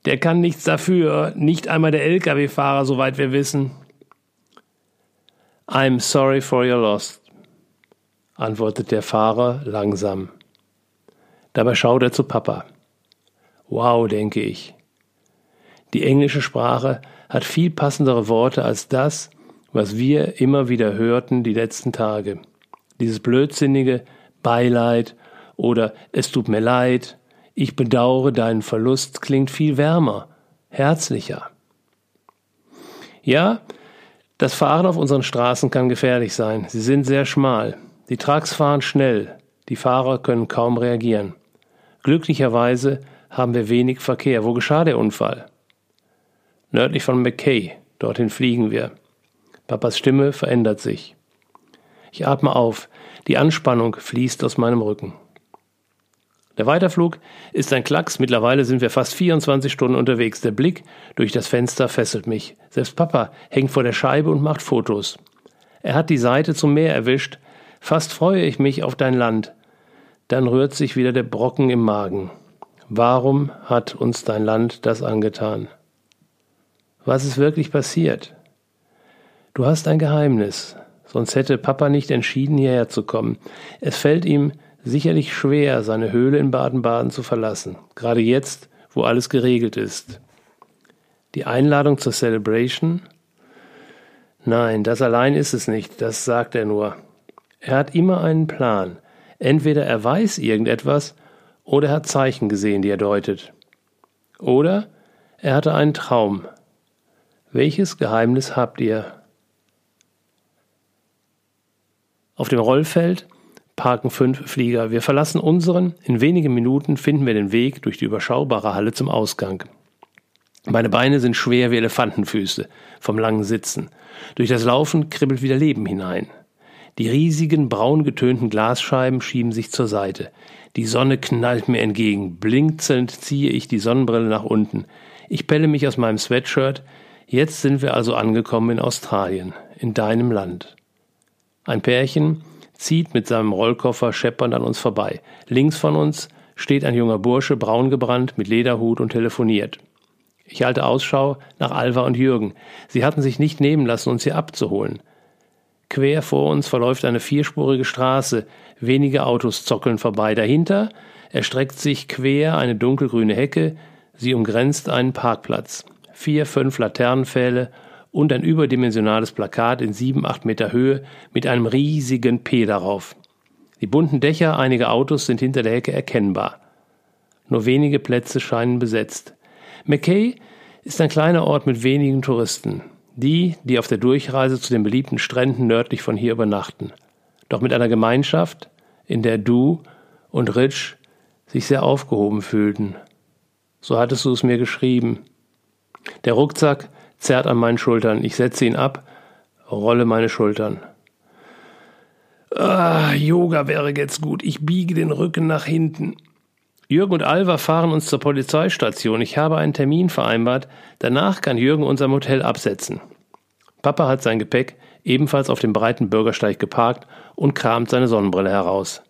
Der kann nichts dafür, nicht einmal der Lkw-Fahrer, soweit wir wissen. I'm sorry for your loss, antwortet der Fahrer langsam. Dabei schaut er zu Papa. Wow, denke ich. Die englische Sprache hat viel passendere Worte als das, was wir immer wieder hörten die letzten Tage. Dieses blödsinnige Beileid oder es tut mir leid, ich bedauere deinen Verlust klingt viel wärmer, herzlicher. Ja, das Fahren auf unseren Straßen kann gefährlich sein. Sie sind sehr schmal. Die Trucks fahren schnell. Die Fahrer können kaum reagieren. Glücklicherweise haben wir wenig Verkehr. Wo geschah der Unfall? Nördlich von McKay. Dorthin fliegen wir. Papas Stimme verändert sich. Ich atme auf. Die Anspannung fließt aus meinem Rücken. Der Weiterflug ist ein Klacks. Mittlerweile sind wir fast 24 Stunden unterwegs. Der Blick durch das Fenster fesselt mich. Selbst Papa hängt vor der Scheibe und macht Fotos. Er hat die Seite zum Meer erwischt. Fast freue ich mich auf dein Land. Dann rührt sich wieder der Brocken im Magen. Warum hat uns dein Land das angetan? Was ist wirklich passiert? Du hast ein Geheimnis, sonst hätte Papa nicht entschieden, hierher zu kommen. Es fällt ihm sicherlich schwer, seine Höhle in Baden-Baden zu verlassen, gerade jetzt, wo alles geregelt ist. Die Einladung zur Celebration? Nein, das allein ist es nicht, das sagt er nur. Er hat immer einen Plan. Entweder er weiß irgendetwas oder er hat Zeichen gesehen, die er deutet. Oder er hatte einen Traum. Welches Geheimnis habt ihr? Auf dem Rollfeld parken fünf Flieger. Wir verlassen unseren. In wenigen Minuten finden wir den Weg durch die überschaubare Halle zum Ausgang. Meine Beine sind schwer wie Elefantenfüße vom langen Sitzen. Durch das Laufen kribbelt wieder Leben hinein. Die riesigen braun getönten Glasscheiben schieben sich zur Seite. Die Sonne knallt mir entgegen. Blinzelnd ziehe ich die Sonnenbrille nach unten. Ich pelle mich aus meinem Sweatshirt. Jetzt sind wir also angekommen in Australien, in deinem Land. Ein Pärchen zieht mit seinem Rollkoffer scheppernd an uns vorbei. Links von uns steht ein junger Bursche, braun gebrannt, mit Lederhut und telefoniert. Ich halte Ausschau nach Alva und Jürgen. Sie hatten sich nicht nehmen lassen, uns hier abzuholen. Quer vor uns verläuft eine vierspurige Straße, wenige Autos zockeln vorbei. Dahinter erstreckt sich quer eine dunkelgrüne Hecke, sie umgrenzt einen Parkplatz. Vier, fünf Laternenpfähle und ein überdimensionales Plakat in sieben, acht Meter Höhe mit einem riesigen P darauf. Die bunten Dächer einiger Autos sind hinter der Hecke erkennbar. Nur wenige Plätze scheinen besetzt. McKay ist ein kleiner Ort mit wenigen Touristen die, die auf der Durchreise zu den beliebten Stränden nördlich von hier übernachten. Doch mit einer Gemeinschaft, in der du und Rich sich sehr aufgehoben fühlten. So hattest du es mir geschrieben. Der Rucksack zerrt an meinen Schultern. Ich setze ihn ab, rolle meine Schultern. Ah, Yoga wäre jetzt gut. Ich biege den Rücken nach hinten. Jürgen und Alva fahren uns zur Polizeistation. Ich habe einen Termin vereinbart. Danach kann Jürgen unser Hotel absetzen. Papa hat sein Gepäck ebenfalls auf dem breiten Bürgersteig geparkt und kramt seine Sonnenbrille heraus.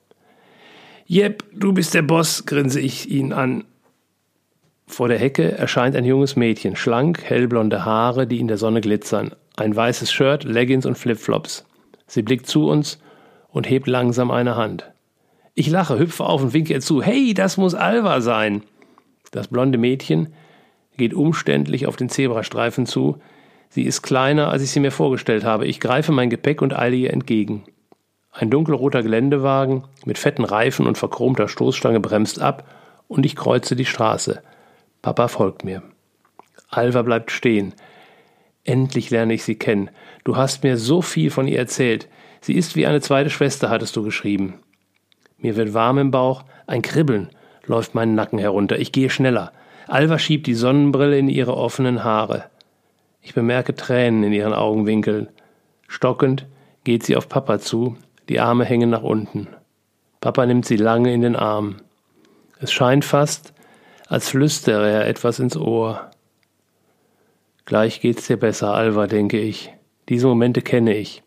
Jep, du bist der Boss, grinse ich ihn an. Vor der Hecke erscheint ein junges Mädchen, schlank, hellblonde Haare, die in der Sonne glitzern, ein weißes Shirt, Leggings und Flipflops. Sie blickt zu uns und hebt langsam eine Hand. Ich lache, hüpfe auf und winke ihr zu. Hey, das muss Alva sein. Das blonde Mädchen geht umständlich auf den Zebrastreifen zu. Sie ist kleiner, als ich sie mir vorgestellt habe. Ich greife mein Gepäck und eile ihr entgegen. Ein dunkelroter Geländewagen mit fetten Reifen und verchromter Stoßstange bremst ab und ich kreuze die Straße. Papa folgt mir. Alva bleibt stehen. Endlich lerne ich sie kennen. Du hast mir so viel von ihr erzählt. Sie ist wie eine zweite Schwester, hattest du geschrieben. Mir wird warm im Bauch, ein Kribbeln läuft meinen Nacken herunter. Ich gehe schneller. Alva schiebt die Sonnenbrille in ihre offenen Haare. Ich bemerke Tränen in ihren Augenwinkeln. Stockend geht sie auf Papa zu, die Arme hängen nach unten. Papa nimmt sie lange in den Arm. Es scheint fast, als flüstere er etwas ins Ohr. Gleich geht's dir besser, Alva, denke ich. Diese Momente kenne ich.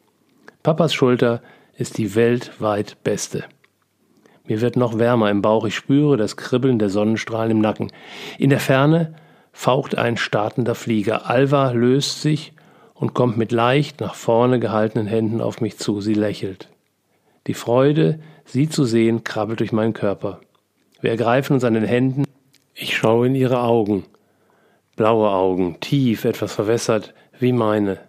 Papas Schulter ist die weltweit beste. Mir wird noch wärmer im Bauch, ich spüre das Kribbeln der Sonnenstrahlen im Nacken. In der Ferne faucht ein startender Flieger. Alva löst sich und kommt mit leicht nach vorne gehaltenen Händen auf mich zu. Sie lächelt. Die Freude, sie zu sehen, krabbelt durch meinen Körper. Wir ergreifen uns an den Händen. Ich schaue in ihre Augen. Blaue Augen, tief, etwas verwässert, wie meine.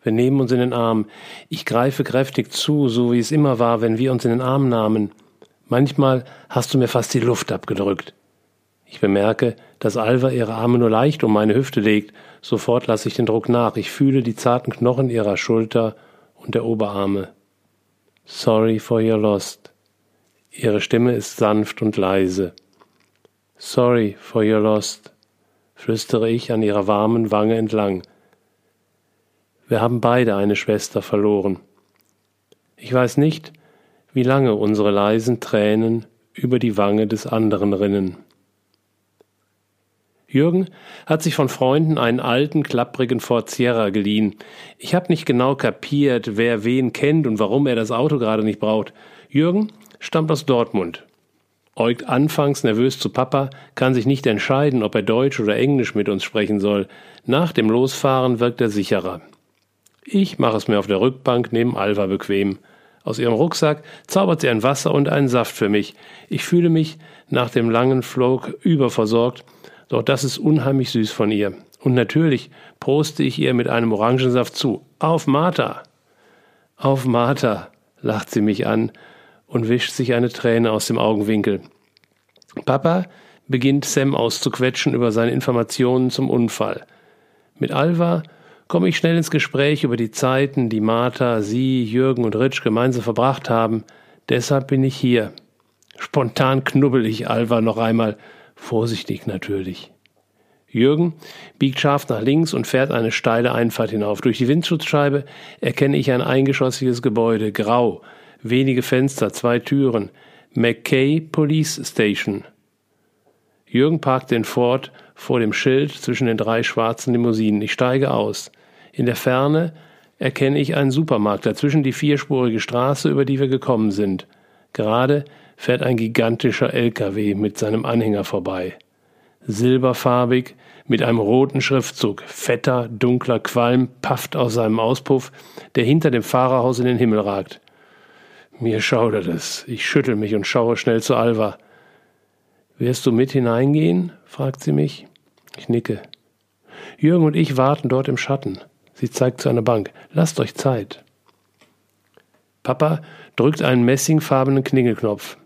Wir nehmen uns in den Arm. Ich greife kräftig zu, so wie es immer war, wenn wir uns in den Arm nahmen. Manchmal hast du mir fast die Luft abgedrückt. Ich bemerke, dass Alva ihre Arme nur leicht um meine Hüfte legt. Sofort lasse ich den Druck nach. Ich fühle die zarten Knochen ihrer Schulter und der Oberarme. Sorry for your lost. Ihre Stimme ist sanft und leise. Sorry for your lost, flüstere ich an ihrer warmen Wange entlang. Wir haben beide eine Schwester verloren. Ich weiß nicht, wie lange unsere leisen Tränen über die Wange des anderen rinnen. Jürgen hat sich von Freunden einen alten, klapprigen Ford Sierra geliehen. Ich habe nicht genau kapiert, wer wen kennt und warum er das Auto gerade nicht braucht. Jürgen stammt aus Dortmund. Äugt anfangs nervös zu Papa, kann sich nicht entscheiden, ob er Deutsch oder Englisch mit uns sprechen soll. Nach dem Losfahren wirkt er sicherer. Ich mache es mir auf der Rückbank neben Alva bequem. Aus ihrem Rucksack zaubert sie ein Wasser und einen Saft für mich. Ich fühle mich nach dem langen Flug überversorgt, doch das ist unheimlich süß von ihr. Und natürlich proste ich ihr mit einem Orangensaft zu. Auf Martha! Auf Martha! lacht sie mich an und wischt sich eine Träne aus dem Augenwinkel. Papa beginnt Sam auszuquetschen über seine Informationen zum Unfall. Mit Alva komme ich schnell ins Gespräch über die Zeiten, die Martha, sie, Jürgen und Ritsch gemeinsam verbracht haben. Deshalb bin ich hier. Spontan knubbel ich Alva noch einmal, vorsichtig natürlich. Jürgen biegt scharf nach links und fährt eine steile Einfahrt hinauf. Durch die Windschutzscheibe erkenne ich ein eingeschossiges Gebäude, grau, wenige Fenster, zwei Türen. McKay Police Station. Jürgen parkt den Ford vor dem Schild zwischen den drei schwarzen Limousinen. Ich steige aus. In der Ferne erkenne ich einen Supermarkt, dazwischen die vierspurige Straße, über die wir gekommen sind. Gerade fährt ein gigantischer LKW mit seinem Anhänger vorbei. Silberfarbig, mit einem roten Schriftzug, fetter, dunkler Qualm pafft aus seinem Auspuff, der hinter dem Fahrerhaus in den Himmel ragt. Mir schaudert es. Ich schüttel mich und schaue schnell zu Alva. Wirst du mit hineingehen? fragt sie mich. Ich nicke. Jürgen und ich warten dort im Schatten. Sie zeigt zu einer Bank. Lasst euch Zeit. Papa drückt einen messingfarbenen Klingelknopf.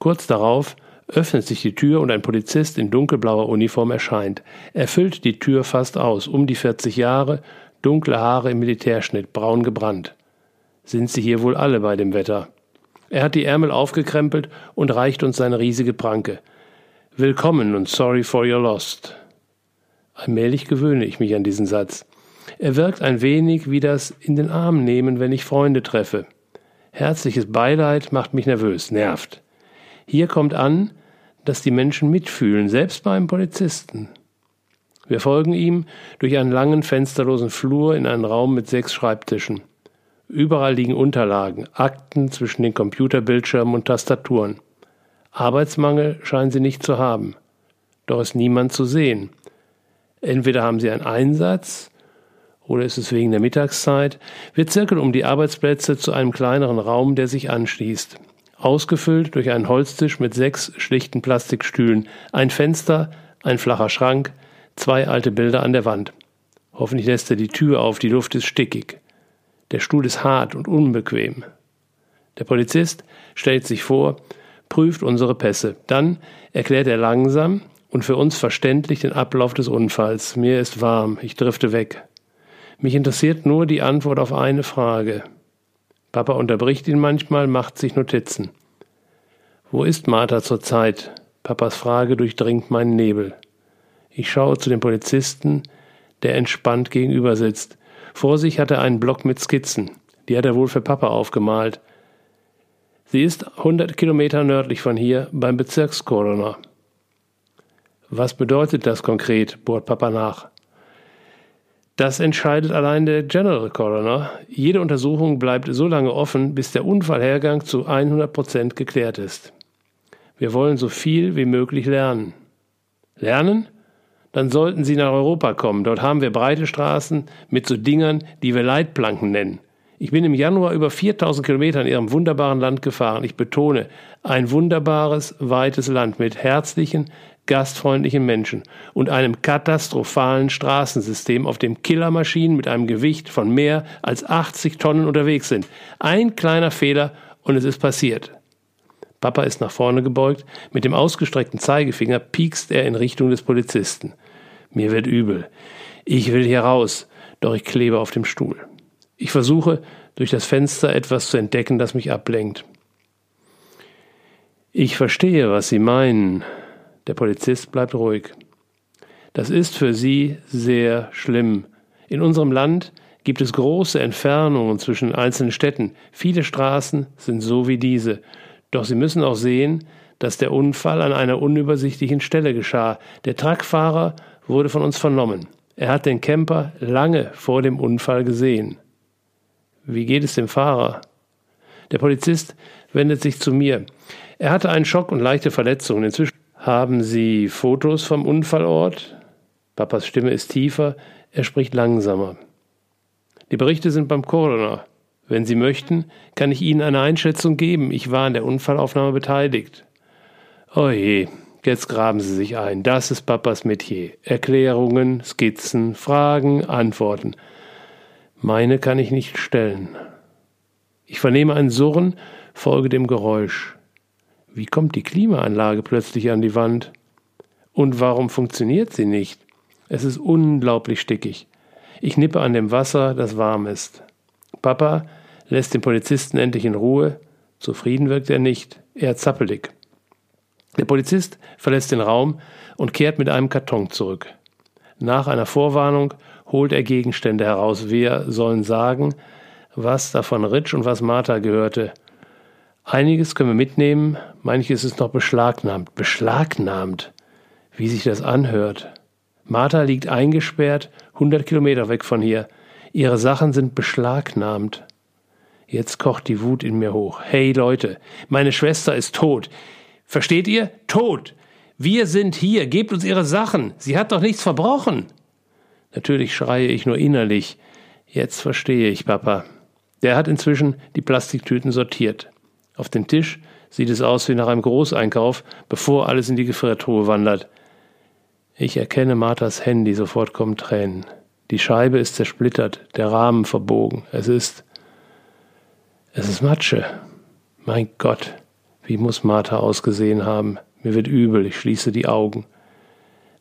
Kurz darauf öffnet sich die Tür und ein Polizist in dunkelblauer Uniform erscheint. Er füllt die Tür fast aus, um die 40 Jahre, dunkle Haare im Militärschnitt, braun gebrannt. Sind sie hier wohl alle bei dem Wetter? Er hat die Ärmel aufgekrempelt und reicht uns seine riesige Pranke. Willkommen und sorry for your lost. Allmählich gewöhne ich mich an diesen Satz. Er wirkt ein wenig wie das in den Arm nehmen, wenn ich Freunde treffe. Herzliches Beileid macht mich nervös, nervt. Hier kommt an, dass die Menschen mitfühlen, selbst beim Polizisten. Wir folgen ihm durch einen langen fensterlosen Flur in einen Raum mit sechs Schreibtischen. Überall liegen Unterlagen, Akten zwischen den Computerbildschirmen und Tastaturen. Arbeitsmangel scheinen sie nicht zu haben. Doch ist niemand zu sehen. Entweder haben sie einen Einsatz oder ist es wegen der Mittagszeit. Wir zirkeln um die Arbeitsplätze zu einem kleineren Raum, der sich anschließt. Ausgefüllt durch einen Holztisch mit sechs schlichten Plastikstühlen, ein Fenster, ein flacher Schrank, zwei alte Bilder an der Wand. Hoffentlich lässt er die Tür auf, die Luft ist stickig. Der Stuhl ist hart und unbequem. Der Polizist stellt sich vor, prüft unsere Pässe. Dann erklärt er langsam und für uns verständlich den Ablauf des Unfalls. Mir ist warm, ich drifte weg. Mich interessiert nur die Antwort auf eine Frage. Papa unterbricht ihn manchmal, macht sich Notizen. Wo ist Martha zurzeit? Papas Frage durchdringt meinen Nebel. Ich schaue zu dem Polizisten, der entspannt gegenüber sitzt. Vor sich hat er einen Block mit Skizzen. Die hat er wohl für Papa aufgemalt. Sie ist 100 Kilometer nördlich von hier beim Bezirkskoroner. Was bedeutet das konkret? bohrt Papa nach. Das entscheidet allein der General Coroner. Jede Untersuchung bleibt so lange offen, bis der Unfallhergang zu 100 Prozent geklärt ist. Wir wollen so viel wie möglich lernen. Lernen? Dann sollten Sie nach Europa kommen. Dort haben wir breite Straßen mit so Dingern, die wir Leitplanken nennen. Ich bin im Januar über 4000 Kilometer in Ihrem wunderbaren Land gefahren. Ich betone, ein wunderbares, weites Land mit herzlichen, gastfreundlichen Menschen und einem katastrophalen Straßensystem, auf dem Killermaschinen mit einem Gewicht von mehr als 80 Tonnen unterwegs sind. Ein kleiner Fehler und es ist passiert. Papa ist nach vorne gebeugt, mit dem ausgestreckten Zeigefinger piekst er in Richtung des Polizisten. Mir wird übel. Ich will hier raus, doch ich klebe auf dem Stuhl. Ich versuche, durch das Fenster etwas zu entdecken, das mich ablenkt. Ich verstehe, was Sie meinen. Der Polizist bleibt ruhig. Das ist für Sie sehr schlimm. In unserem Land gibt es große Entfernungen zwischen einzelnen Städten. Viele Straßen sind so wie diese. Doch Sie müssen auch sehen, dass der Unfall an einer unübersichtlichen Stelle geschah. Der Truckfahrer wurde von uns vernommen. Er hat den Camper lange vor dem Unfall gesehen. Wie geht es dem Fahrer? Der Polizist wendet sich zu mir. Er hatte einen Schock und leichte Verletzungen. Inzwischen haben Sie Fotos vom Unfallort? Papas Stimme ist tiefer, er spricht langsamer. Die Berichte sind beim Coroner. Wenn Sie möchten, kann ich Ihnen eine Einschätzung geben. Ich war an der Unfallaufnahme beteiligt. Oh je, jetzt graben Sie sich ein. Das ist Papas Metier. Erklärungen, Skizzen, Fragen, Antworten. Meine kann ich nicht stellen. Ich vernehme ein Surren, folge dem Geräusch. Wie kommt die Klimaanlage plötzlich an die Wand? Und warum funktioniert sie nicht? Es ist unglaublich stickig. Ich nippe an dem Wasser, das warm ist. Papa lässt den Polizisten endlich in Ruhe. Zufrieden wirkt er nicht, eher zappelig. Der Polizist verlässt den Raum und kehrt mit einem Karton zurück. Nach einer Vorwarnung holt er Gegenstände heraus. Wir sollen sagen, was davon Rich und was Martha gehörte. Einiges können wir mitnehmen, manches ist noch beschlagnahmt. Beschlagnahmt? Wie sich das anhört. Martha liegt eingesperrt, 100 Kilometer weg von hier. Ihre Sachen sind beschlagnahmt. Jetzt kocht die Wut in mir hoch. Hey Leute, meine Schwester ist tot. Versteht ihr? Tot. Wir sind hier. Gebt uns ihre Sachen. Sie hat doch nichts verbrochen. Natürlich schreie ich nur innerlich. Jetzt verstehe ich, Papa. Der hat inzwischen die Plastiktüten sortiert. Auf dem Tisch sieht es aus wie nach einem Großeinkauf, bevor alles in die Gefriertruhe wandert. Ich erkenne Marthas Handy, sofort kommen Tränen. Die Scheibe ist zersplittert, der Rahmen verbogen. Es ist. Es ist Matsche. Mein Gott, wie muss Martha ausgesehen haben? Mir wird übel, ich schließe die Augen.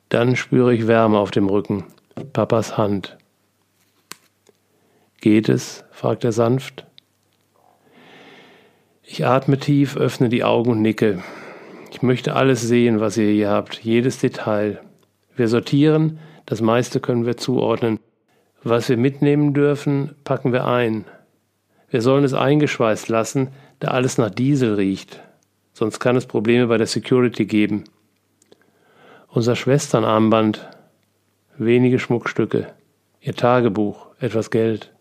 Dann spüre ich Wärme auf dem Rücken. Papas Hand. Geht es? fragt er sanft. Ich atme tief, öffne die Augen und nicke. Ich möchte alles sehen, was ihr hier habt, jedes Detail. Wir sortieren, das meiste können wir zuordnen. Was wir mitnehmen dürfen, packen wir ein. Wir sollen es eingeschweißt lassen, da alles nach Diesel riecht. Sonst kann es Probleme bei der Security geben. Unser Schwesternarmband, wenige Schmuckstücke, ihr Tagebuch, etwas Geld.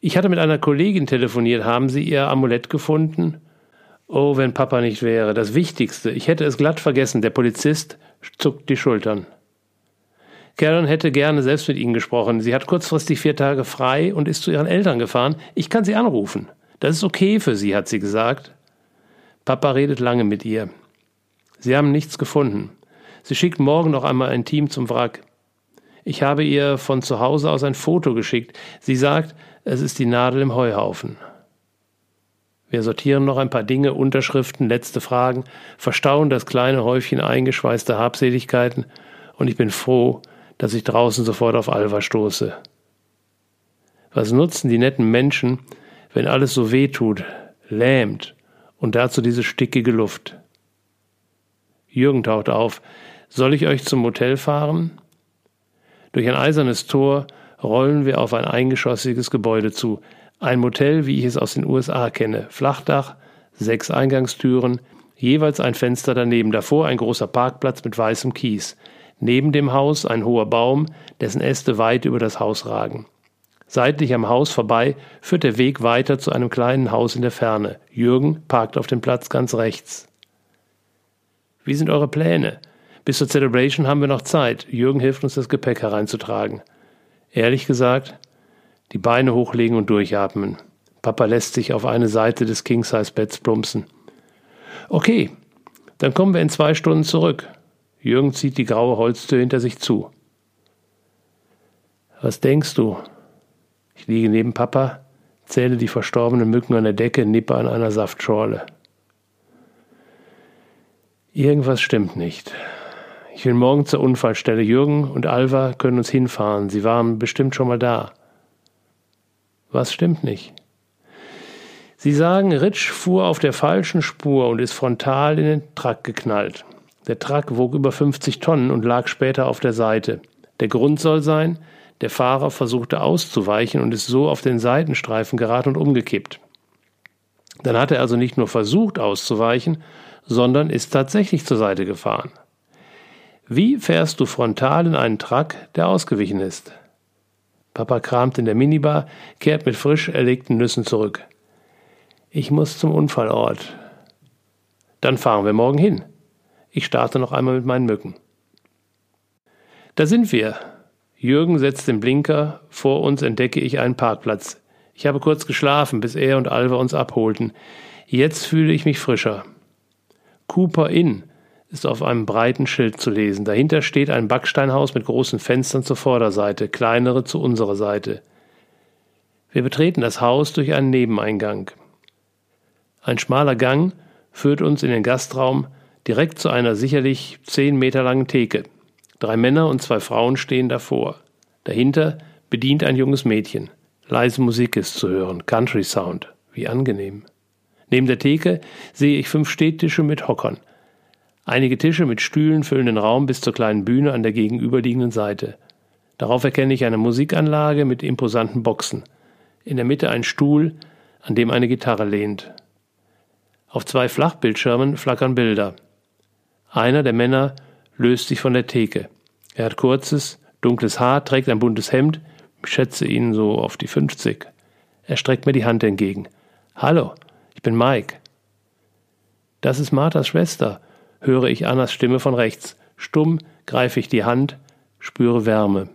Ich hatte mit einer Kollegin telefoniert. Haben Sie Ihr Amulett gefunden? Oh, wenn Papa nicht wäre. Das Wichtigste. Ich hätte es glatt vergessen. Der Polizist zuckt die Schultern. Karen hätte gerne selbst mit Ihnen gesprochen. Sie hat kurzfristig vier Tage frei und ist zu ihren Eltern gefahren. Ich kann sie anrufen. Das ist okay für Sie, hat sie gesagt. Papa redet lange mit ihr. Sie haben nichts gefunden. Sie schickt morgen noch einmal ein Team zum Wrack. Ich habe ihr von zu Hause aus ein Foto geschickt. Sie sagt, es ist die Nadel im Heuhaufen. Wir sortieren noch ein paar Dinge, Unterschriften, letzte Fragen, verstauen das kleine Häufchen eingeschweißter Habseligkeiten und ich bin froh, dass ich draußen sofort auf Alva stoße. Was nutzen die netten Menschen, wenn alles so weh tut, lähmt und dazu diese stickige Luft? Jürgen taucht auf. Soll ich euch zum Hotel fahren? Durch ein eisernes Tor rollen wir auf ein eingeschossiges Gebäude zu. Ein Motel, wie ich es aus den USA kenne. Flachdach, sechs Eingangstüren, jeweils ein Fenster daneben, davor ein großer Parkplatz mit weißem Kies. Neben dem Haus ein hoher Baum, dessen Äste weit über das Haus ragen. Seitlich am Haus vorbei führt der Weg weiter zu einem kleinen Haus in der Ferne. Jürgen parkt auf dem Platz ganz rechts. Wie sind eure Pläne? Bis zur Celebration haben wir noch Zeit. Jürgen hilft uns, das Gepäck hereinzutragen. Ehrlich gesagt, die Beine hochlegen und durchatmen. Papa lässt sich auf eine Seite des King-Size-Betts plumpsen. Okay, dann kommen wir in zwei Stunden zurück. Jürgen zieht die graue Holztür hinter sich zu. Was denkst du? Ich liege neben Papa, zähle die verstorbenen Mücken an der Decke, nippe an einer Saftschorle. Irgendwas stimmt nicht. Ich will morgen zur Unfallstelle. Jürgen und Alva können uns hinfahren. Sie waren bestimmt schon mal da. Was stimmt nicht? Sie sagen, Ritsch fuhr auf der falschen Spur und ist frontal in den Truck geknallt. Der Truck wog über 50 Tonnen und lag später auf der Seite. Der Grund soll sein, der Fahrer versuchte auszuweichen und ist so auf den Seitenstreifen geraten und umgekippt. Dann hat er also nicht nur versucht auszuweichen, sondern ist tatsächlich zur Seite gefahren. Wie fährst du frontal in einen Truck, der ausgewichen ist? Papa kramt in der Minibar, kehrt mit frisch erlegten Nüssen zurück. Ich muss zum Unfallort. Dann fahren wir morgen hin. Ich starte noch einmal mit meinen Mücken. Da sind wir. Jürgen setzt den Blinker, vor uns entdecke ich einen Parkplatz. Ich habe kurz geschlafen, bis er und Alva uns abholten. Jetzt fühle ich mich frischer. Cooper Inn ist auf einem breiten Schild zu lesen. Dahinter steht ein Backsteinhaus mit großen Fenstern zur Vorderseite, kleinere zu unserer Seite. Wir betreten das Haus durch einen Nebeneingang. Ein schmaler Gang führt uns in den Gastraum direkt zu einer sicherlich zehn Meter langen Theke. Drei Männer und zwei Frauen stehen davor. Dahinter bedient ein junges Mädchen. Leise Musik ist zu hören, Country Sound. Wie angenehm. Neben der Theke sehe ich fünf Stehtische mit Hockern. Einige Tische mit Stühlen füllen den Raum bis zur kleinen Bühne an der gegenüberliegenden Seite. Darauf erkenne ich eine Musikanlage mit imposanten Boxen. In der Mitte ein Stuhl, an dem eine Gitarre lehnt. Auf zwei Flachbildschirmen flackern Bilder. Einer der Männer löst sich von der Theke. Er hat kurzes, dunkles Haar, trägt ein buntes Hemd, ich schätze ihn so auf die 50. Er streckt mir die Hand entgegen. Hallo, ich bin Mike. Das ist Marthas Schwester, höre ich Annas Stimme von rechts. Stumm greife ich die Hand, spüre Wärme.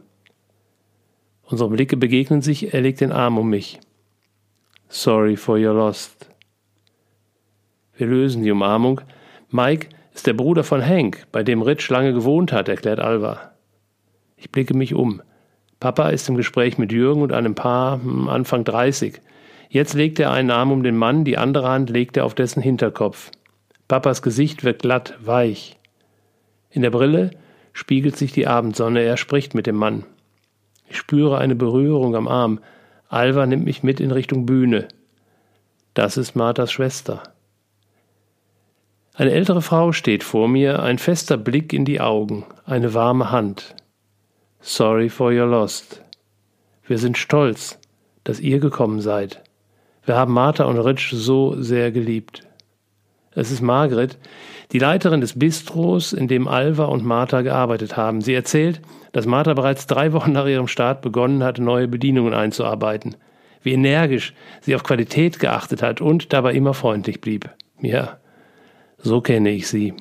Unsere Blicke begegnen sich, er legt den Arm um mich. Sorry for your lost. Wir lösen die Umarmung. Mike ist der Bruder von Hank, bei dem Rich lange gewohnt hat, erklärt Alva. Ich blicke mich um. Papa ist im Gespräch mit Jürgen und einem Paar hm, Anfang 30. Jetzt legt er einen Arm um den Mann, die andere Hand legt er auf dessen Hinterkopf. Papas Gesicht wird glatt, weich. In der Brille spiegelt sich die Abendsonne, er spricht mit dem Mann. Ich spüre eine Berührung am Arm. Alva nimmt mich mit in Richtung Bühne. Das ist Marthas Schwester. Eine ältere Frau steht vor mir, ein fester Blick in die Augen, eine warme Hand. Sorry for your lost. Wir sind stolz, dass ihr gekommen seid. Wir haben Martha und Rich so sehr geliebt. Es ist Margret, die Leiterin des Bistros, in dem Alva und Martha gearbeitet haben. Sie erzählt, dass Martha bereits drei Wochen nach ihrem Start begonnen hat, neue Bedienungen einzuarbeiten. Wie energisch sie auf Qualität geachtet hat und dabei immer freundlich blieb. Ja, so kenne ich sie.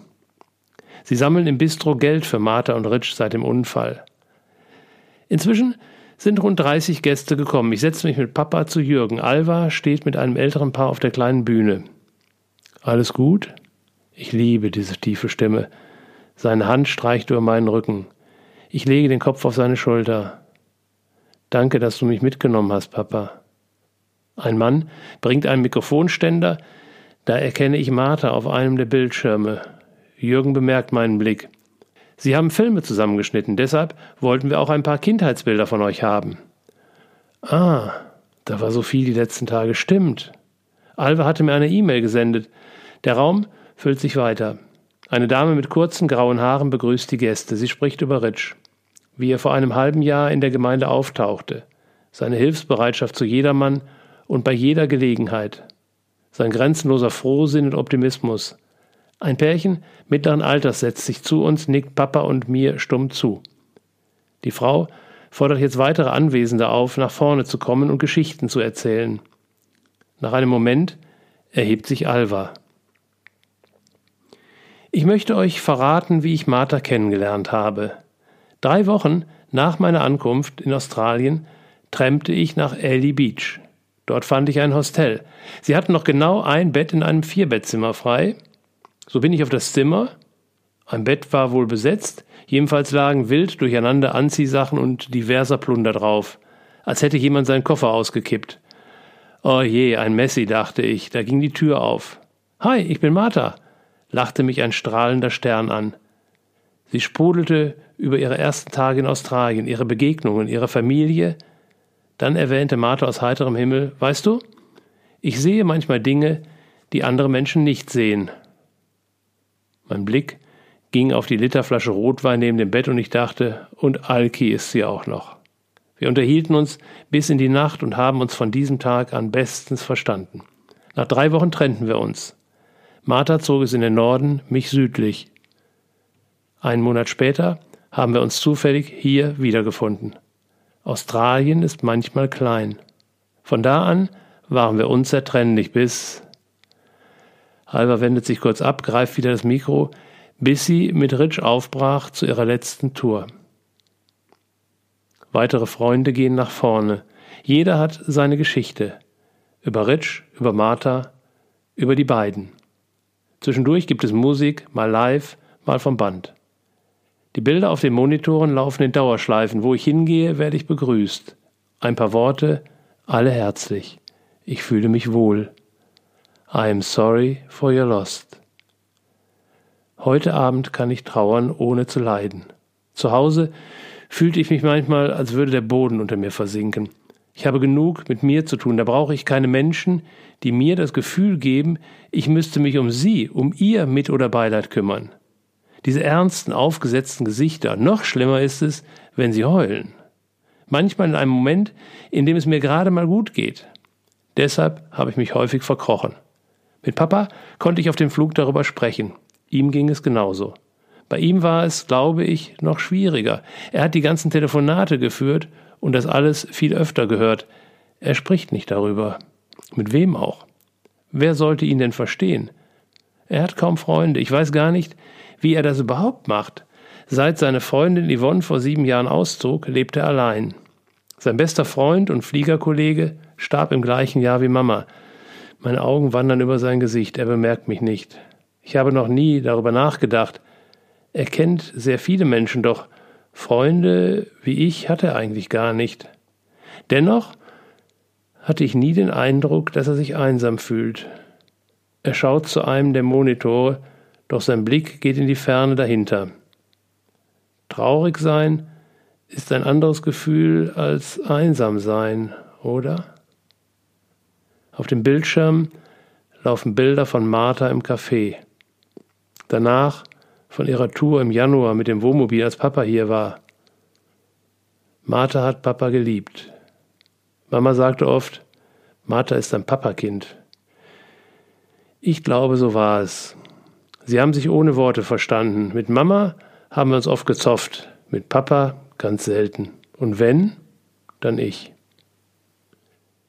Sie sammeln im Bistro Geld für Martha und Rich seit dem Unfall. Inzwischen sind rund 30 Gäste gekommen. Ich setze mich mit Papa zu Jürgen. Alva steht mit einem älteren Paar auf der kleinen Bühne. Alles gut? Ich liebe diese tiefe Stimme. Seine Hand streicht über meinen Rücken. Ich lege den Kopf auf seine Schulter. Danke, dass du mich mitgenommen hast, Papa. Ein Mann bringt einen Mikrofonständer, da erkenne ich Martha auf einem der Bildschirme. Jürgen bemerkt meinen Blick. Sie haben Filme zusammengeschnitten, deshalb wollten wir auch ein paar Kindheitsbilder von euch haben. Ah, da war so viel die letzten Tage. Stimmt. Alva hatte mir eine E-Mail gesendet. Der Raum füllt sich weiter. Eine Dame mit kurzen grauen Haaren begrüßt die Gäste. Sie spricht über Rich, wie er vor einem halben Jahr in der Gemeinde auftauchte, seine Hilfsbereitschaft zu jedermann und bei jeder Gelegenheit, sein grenzenloser Frohsinn und Optimismus, ein Pärchen mittleren Alters setzt sich zu uns, nickt Papa und mir stumm zu. Die Frau fordert jetzt weitere Anwesende auf, nach vorne zu kommen und Geschichten zu erzählen. Nach einem Moment erhebt sich Alva. Ich möchte euch verraten, wie ich Martha kennengelernt habe. Drei Wochen nach meiner Ankunft in Australien trampte ich nach Ellie Beach. Dort fand ich ein Hostel. Sie hatten noch genau ein Bett in einem Vierbettzimmer frei so bin ich auf das Zimmer. Ein Bett war wohl besetzt, jedenfalls lagen wild durcheinander Anziehsachen und diverser Plunder drauf, als hätte jemand seinen Koffer ausgekippt. Oh je, ein Messi, dachte ich, da ging die Tür auf. Hi, ich bin Martha, lachte mich ein strahlender Stern an. Sie sprudelte über ihre ersten Tage in Australien, ihre Begegnungen, ihre Familie. Dann erwähnte Martha aus heiterem Himmel, weißt du, ich sehe manchmal Dinge, die andere Menschen nicht sehen. Mein Blick ging auf die Literflasche Rotwein neben dem Bett und ich dachte, und Alki ist sie auch noch. Wir unterhielten uns bis in die Nacht und haben uns von diesem Tag an bestens verstanden. Nach drei Wochen trennten wir uns. Martha zog es in den Norden, mich südlich. Einen Monat später haben wir uns zufällig hier wiedergefunden. Australien ist manchmal klein. Von da an waren wir unzertrennlich bis Alva wendet sich kurz ab, greift wieder das Mikro, bis sie mit Rich aufbrach zu ihrer letzten Tour. Weitere Freunde gehen nach vorne. Jeder hat seine Geschichte. Über Rich, über Martha, über die beiden. Zwischendurch gibt es Musik, mal live, mal vom Band. Die Bilder auf den Monitoren laufen in Dauerschleifen. Wo ich hingehe, werde ich begrüßt. Ein paar Worte, alle herzlich. Ich fühle mich wohl. I am sorry for your lost. Heute Abend kann ich trauern, ohne zu leiden. Zu Hause fühlte ich mich manchmal, als würde der Boden unter mir versinken. Ich habe genug mit mir zu tun, da brauche ich keine Menschen, die mir das Gefühl geben, ich müsste mich um sie, um ihr Mit- oder Beileid kümmern. Diese ernsten, aufgesetzten Gesichter, noch schlimmer ist es, wenn sie heulen. Manchmal in einem Moment, in dem es mir gerade mal gut geht. Deshalb habe ich mich häufig verkrochen. Mit Papa konnte ich auf dem Flug darüber sprechen. Ihm ging es genauso. Bei ihm war es, glaube ich, noch schwieriger. Er hat die ganzen Telefonate geführt und das alles viel öfter gehört. Er spricht nicht darüber. Mit wem auch? Wer sollte ihn denn verstehen? Er hat kaum Freunde. Ich weiß gar nicht, wie er das überhaupt macht. Seit seine Freundin Yvonne vor sieben Jahren auszog, lebt er allein. Sein bester Freund und Fliegerkollege starb im gleichen Jahr wie Mama. Meine Augen wandern über sein Gesicht, er bemerkt mich nicht. Ich habe noch nie darüber nachgedacht. Er kennt sehr viele Menschen, doch Freunde wie ich hat er eigentlich gar nicht. Dennoch hatte ich nie den Eindruck, dass er sich einsam fühlt. Er schaut zu einem der Monitore, doch sein Blick geht in die Ferne dahinter. Traurig sein ist ein anderes Gefühl als einsam sein, oder? Auf dem Bildschirm laufen Bilder von Martha im Café. Danach von ihrer Tour im Januar mit dem Wohnmobil, als Papa hier war. Martha hat Papa geliebt. Mama sagte oft, Martha ist ein Papakind. Ich glaube, so war es. Sie haben sich ohne Worte verstanden. Mit Mama haben wir uns oft gezofft, mit Papa ganz selten. Und wenn, dann ich.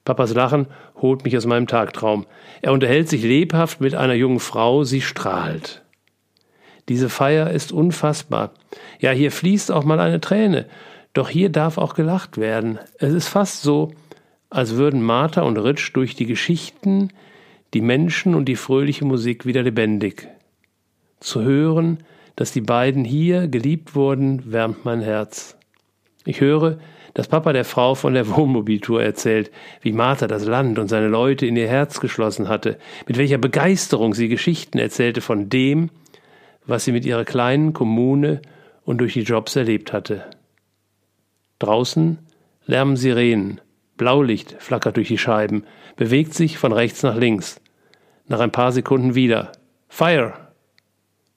Papas Lachen holt mich aus meinem Tagtraum. Er unterhält sich lebhaft mit einer jungen Frau, sie strahlt. Diese Feier ist unfassbar. Ja, hier fließt auch mal eine Träne. Doch hier darf auch gelacht werden. Es ist fast so, als würden Martha und Ritsch durch die Geschichten, die Menschen und die fröhliche Musik wieder lebendig. Zu hören, dass die beiden hier geliebt wurden, wärmt mein Herz. Ich höre, dass Papa der Frau von der Wohnmobiltour erzählt, wie Martha das Land und seine Leute in ihr Herz geschlossen hatte, mit welcher Begeisterung sie Geschichten erzählte von dem, was sie mit ihrer kleinen Kommune und durch die Jobs erlebt hatte. Draußen lärmen Sirenen, Blaulicht flackert durch die Scheiben, bewegt sich von rechts nach links. Nach ein paar Sekunden wieder. Fire!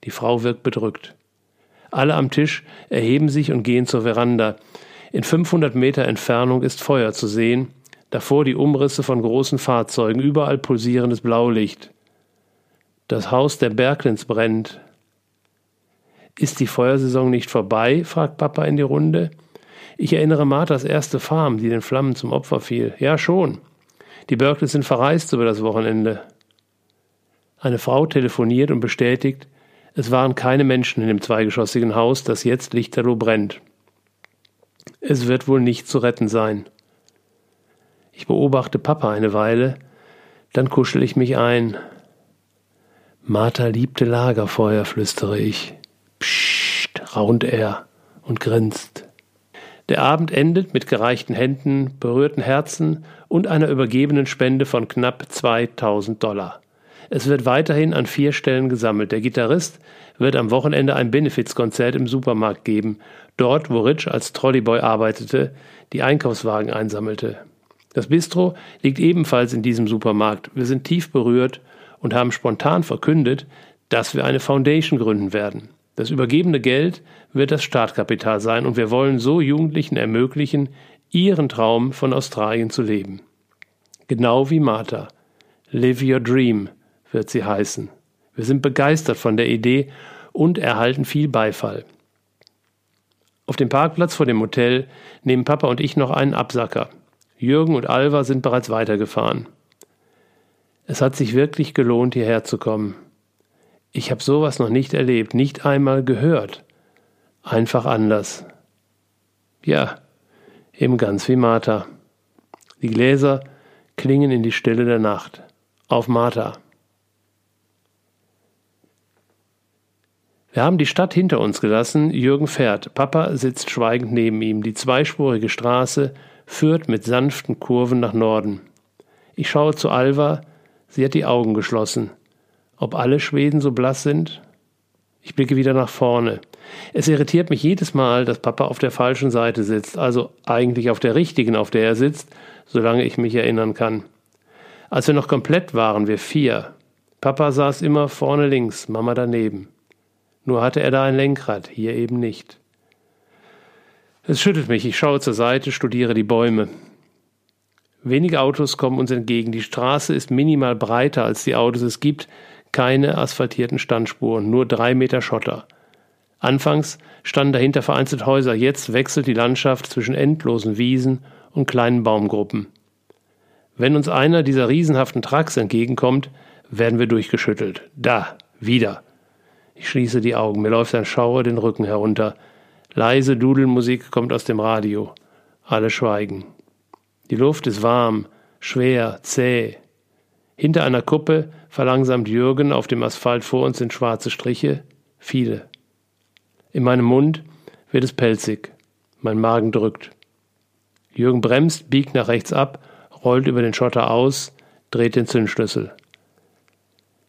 Die Frau wirkt bedrückt. Alle am Tisch erheben sich und gehen zur Veranda. In 500 Meter Entfernung ist Feuer zu sehen, davor die Umrisse von großen Fahrzeugen, überall pulsierendes Blaulicht. Das Haus der Berglins brennt. Ist die Feuersaison nicht vorbei? fragt Papa in die Runde. Ich erinnere Marthas erste Farm, die den Flammen zum Opfer fiel. Ja, schon. Die Berkelys sind verreist über das Wochenende. Eine Frau telefoniert und bestätigt, es waren keine Menschen in dem zweigeschossigen Haus, das jetzt lichterloh brennt. Es wird wohl nicht zu retten sein. Ich beobachte Papa eine Weile, dann kuschel ich mich ein. Martha liebte Lagerfeuer, flüstere ich. Psst, raunt er und grinst. Der Abend endet mit gereichten Händen, berührten Herzen und einer übergebenen Spende von knapp 2000 Dollar. Es wird weiterhin an vier Stellen gesammelt. Der Gitarrist wird am Wochenende ein Benefizkonzert im Supermarkt geben, dort, wo Rich als Trolleyboy arbeitete, die Einkaufswagen einsammelte. Das Bistro liegt ebenfalls in diesem Supermarkt. Wir sind tief berührt und haben spontan verkündet, dass wir eine Foundation gründen werden. Das übergebene Geld wird das Startkapital sein und wir wollen so Jugendlichen ermöglichen, ihren Traum von Australien zu leben. Genau wie Martha. Live Your Dream wird sie heißen. Wir sind begeistert von der Idee und erhalten viel Beifall. Auf dem Parkplatz vor dem Hotel nehmen Papa und ich noch einen Absacker. Jürgen und Alva sind bereits weitergefahren. Es hat sich wirklich gelohnt, hierher zu kommen. Ich habe sowas noch nicht erlebt, nicht einmal gehört. Einfach anders. Ja, eben ganz wie Martha. Die Gläser klingen in die Stille der Nacht. Auf Martha. Wir haben die Stadt hinter uns gelassen. Jürgen fährt. Papa sitzt schweigend neben ihm. Die zweispurige Straße führt mit sanften Kurven nach Norden. Ich schaue zu Alva. Sie hat die Augen geschlossen. Ob alle Schweden so blass sind? Ich blicke wieder nach vorne. Es irritiert mich jedes Mal, dass Papa auf der falschen Seite sitzt, also eigentlich auf der richtigen, auf der er sitzt, solange ich mich erinnern kann. Als wir noch komplett waren, wir vier. Papa saß immer vorne links, Mama daneben. Nur hatte er da ein Lenkrad, hier eben nicht. Es schüttelt mich, ich schaue zur Seite, studiere die Bäume. Wenige Autos kommen uns entgegen. Die Straße ist minimal breiter als die Autos es gibt, keine asphaltierten Standspuren, nur drei Meter Schotter. Anfangs standen dahinter vereinzelt Häuser, jetzt wechselt die Landschaft zwischen endlosen Wiesen und kleinen Baumgruppen. Wenn uns einer dieser riesenhaften Trucks entgegenkommt, werden wir durchgeschüttelt. Da, wieder. Ich schließe die Augen, mir läuft ein Schauer den Rücken herunter. Leise Dudelmusik kommt aus dem Radio. Alle schweigen. Die Luft ist warm, schwer, zäh. Hinter einer Kuppe verlangsamt Jürgen, auf dem Asphalt vor uns sind schwarze Striche, viele. In meinem Mund wird es pelzig, mein Magen drückt. Jürgen bremst, biegt nach rechts ab, rollt über den Schotter aus, dreht den Zündschlüssel.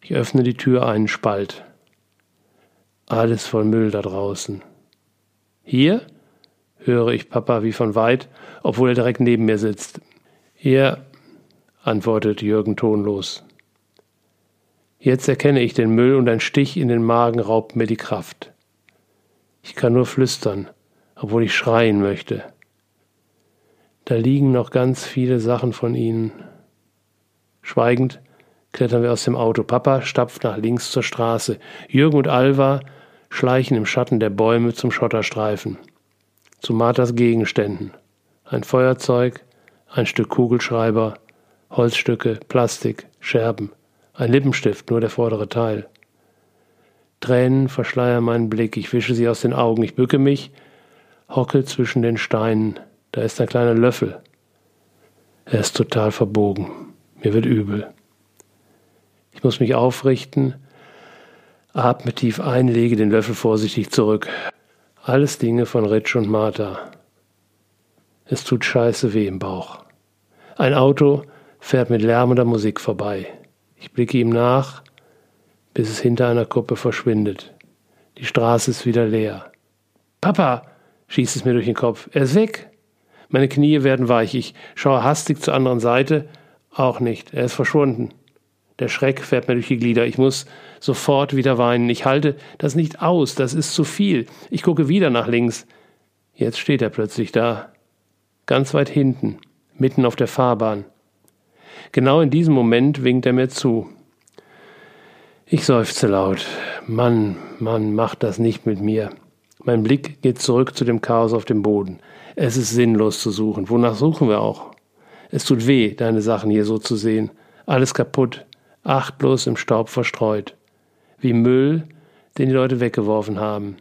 Ich öffne die Tür einen Spalt. Alles voll Müll da draußen. Hier? höre ich Papa wie von weit, obwohl er direkt neben mir sitzt. Hier, antwortet Jürgen tonlos. Jetzt erkenne ich den Müll und ein Stich in den Magen raubt mir die Kraft. Ich kann nur flüstern, obwohl ich schreien möchte. Da liegen noch ganz viele Sachen von ihnen. Schweigend klettern wir aus dem Auto. Papa stapft nach links zur Straße. Jürgen und Alva schleichen im Schatten der Bäume zum Schotterstreifen. Zu Marthas Gegenständen. Ein Feuerzeug, ein Stück Kugelschreiber, Holzstücke, Plastik, Scherben, ein Lippenstift, nur der vordere Teil. Tränen verschleiern meinen Blick, ich wische sie aus den Augen, ich bücke mich, hocke zwischen den Steinen, da ist ein kleiner Löffel. Er ist total verbogen, mir wird übel. Ich muss mich aufrichten, atme tief ein, lege den Löffel vorsichtig zurück. Alles Dinge von Rich und Martha. Es tut scheiße weh im Bauch. Ein Auto fährt mit lärmender Musik vorbei. Ich blicke ihm nach, bis es hinter einer Kuppe verschwindet. Die Straße ist wieder leer. Papa, schießt es mir durch den Kopf. Er ist weg. Meine Knie werden weich. Ich schaue hastig zur anderen Seite. Auch nicht. Er ist verschwunden. Der Schreck fährt mir durch die Glieder. Ich muss sofort wieder weinen. Ich halte das nicht aus. Das ist zu viel. Ich gucke wieder nach links. Jetzt steht er plötzlich da. Ganz weit hinten. Mitten auf der Fahrbahn. Genau in diesem Moment winkt er mir zu. Ich seufze laut. Mann, Mann, mach das nicht mit mir. Mein Blick geht zurück zu dem Chaos auf dem Boden. Es ist sinnlos zu suchen. Wonach suchen wir auch? Es tut weh, deine Sachen hier so zu sehen. Alles kaputt achtlos im Staub verstreut, wie Müll, den die Leute weggeworfen haben.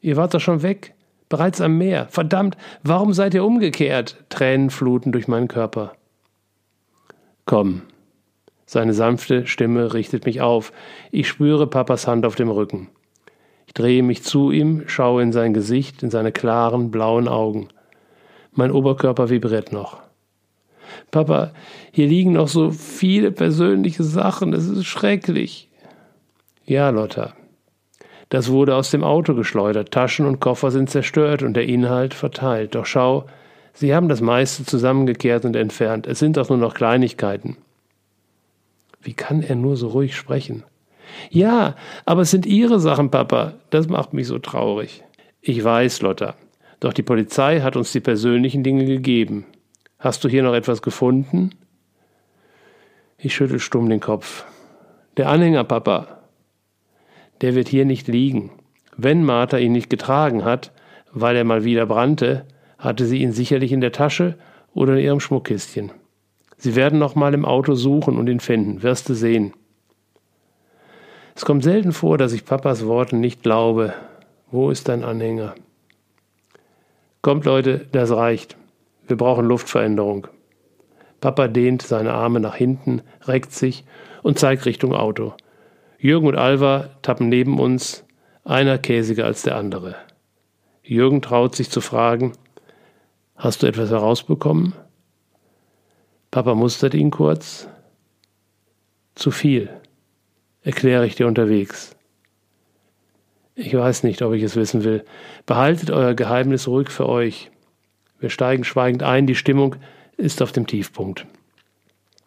Ihr wart doch schon weg, bereits am Meer. Verdammt, warum seid ihr umgekehrt? Tränen fluten durch meinen Körper. Komm. Seine sanfte Stimme richtet mich auf. Ich spüre Papas Hand auf dem Rücken. Ich drehe mich zu ihm, schaue in sein Gesicht, in seine klaren, blauen Augen. Mein Oberkörper vibriert noch. Papa, hier liegen noch so viele persönliche Sachen, es ist schrecklich. Ja, Lotta. Das wurde aus dem Auto geschleudert, Taschen und Koffer sind zerstört und der Inhalt verteilt. Doch schau, Sie haben das meiste zusammengekehrt und entfernt. Es sind doch nur noch Kleinigkeiten. Wie kann er nur so ruhig sprechen? Ja, aber es sind Ihre Sachen, Papa. Das macht mich so traurig. Ich weiß, Lotta. Doch die Polizei hat uns die persönlichen Dinge gegeben. Hast du hier noch etwas gefunden? Ich schüttel stumm den Kopf. Der Anhänger, Papa. Der wird hier nicht liegen. Wenn Martha ihn nicht getragen hat, weil er mal wieder brannte, hatte sie ihn sicherlich in der Tasche oder in ihrem Schmuckkistchen. Sie werden noch mal im Auto suchen und ihn finden, wirst du sehen. Es kommt selten vor, dass ich Papas Worten nicht glaube. Wo ist dein Anhänger? Kommt, Leute, das reicht. Wir brauchen Luftveränderung. Papa dehnt seine Arme nach hinten, reckt sich und zeigt Richtung Auto. Jürgen und Alva tappen neben uns, einer käsiger als der andere. Jürgen traut sich zu fragen, Hast du etwas herausbekommen? Papa mustert ihn kurz. Zu viel, erkläre ich dir unterwegs. Ich weiß nicht, ob ich es wissen will. Behaltet euer Geheimnis ruhig für euch. Wir steigen schweigend ein, die Stimmung ist auf dem Tiefpunkt.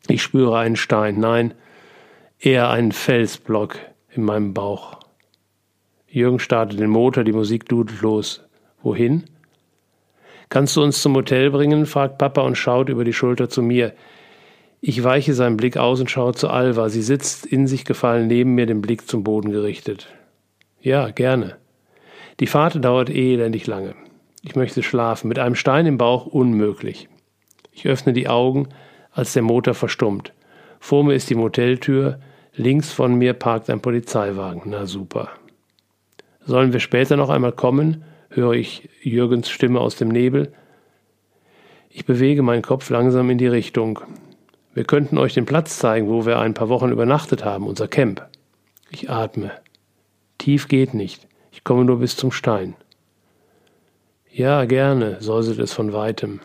Ich spüre einen Stein, nein, eher einen Felsblock in meinem Bauch. Jürgen startet den Motor, die Musik dudelt los. Wohin? Kannst du uns zum Hotel bringen? fragt Papa und schaut über die Schulter zu mir. Ich weiche seinen Blick aus und schaue zu Alva. Sie sitzt in sich gefallen neben mir, den Blick zum Boden gerichtet. Ja, gerne. Die Fahrt dauert elendig lange. Ich möchte schlafen, mit einem Stein im Bauch unmöglich. Ich öffne die Augen, als der Motor verstummt. Vor mir ist die Moteltür, links von mir parkt ein Polizeiwagen. Na super. Sollen wir später noch einmal kommen? höre ich Jürgens Stimme aus dem Nebel. Ich bewege meinen Kopf langsam in die Richtung. Wir könnten euch den Platz zeigen, wo wir ein paar Wochen übernachtet haben, unser Camp. Ich atme. Tief geht nicht. Ich komme nur bis zum Stein. Ja, gerne, säuselt es von weitem.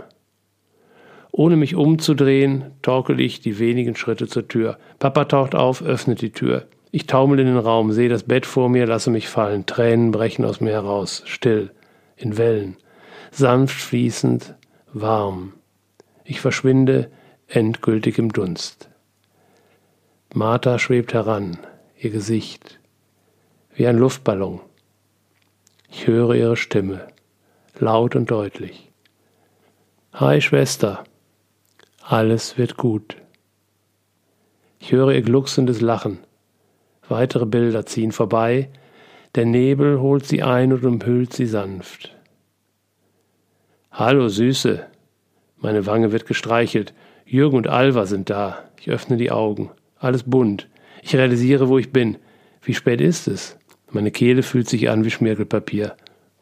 Ohne mich umzudrehen, torkel ich die wenigen Schritte zur Tür. Papa taucht auf, öffnet die Tür. Ich taumel in den Raum, sehe das Bett vor mir, lasse mich fallen. Tränen brechen aus mir heraus, still, in Wellen, sanft fließend, warm. Ich verschwinde endgültig im Dunst. Martha schwebt heran, ihr Gesicht, wie ein Luftballon. Ich höre ihre Stimme laut und deutlich. Hi Schwester, alles wird gut. Ich höre ihr glucksendes Lachen. Weitere Bilder ziehen vorbei, der Nebel holt sie ein und umhüllt sie sanft. Hallo Süße, meine Wange wird gestreichelt. Jürgen und Alva sind da. Ich öffne die Augen. Alles bunt. Ich realisiere, wo ich bin. Wie spät ist es? Meine Kehle fühlt sich an wie Schmirgelpapier.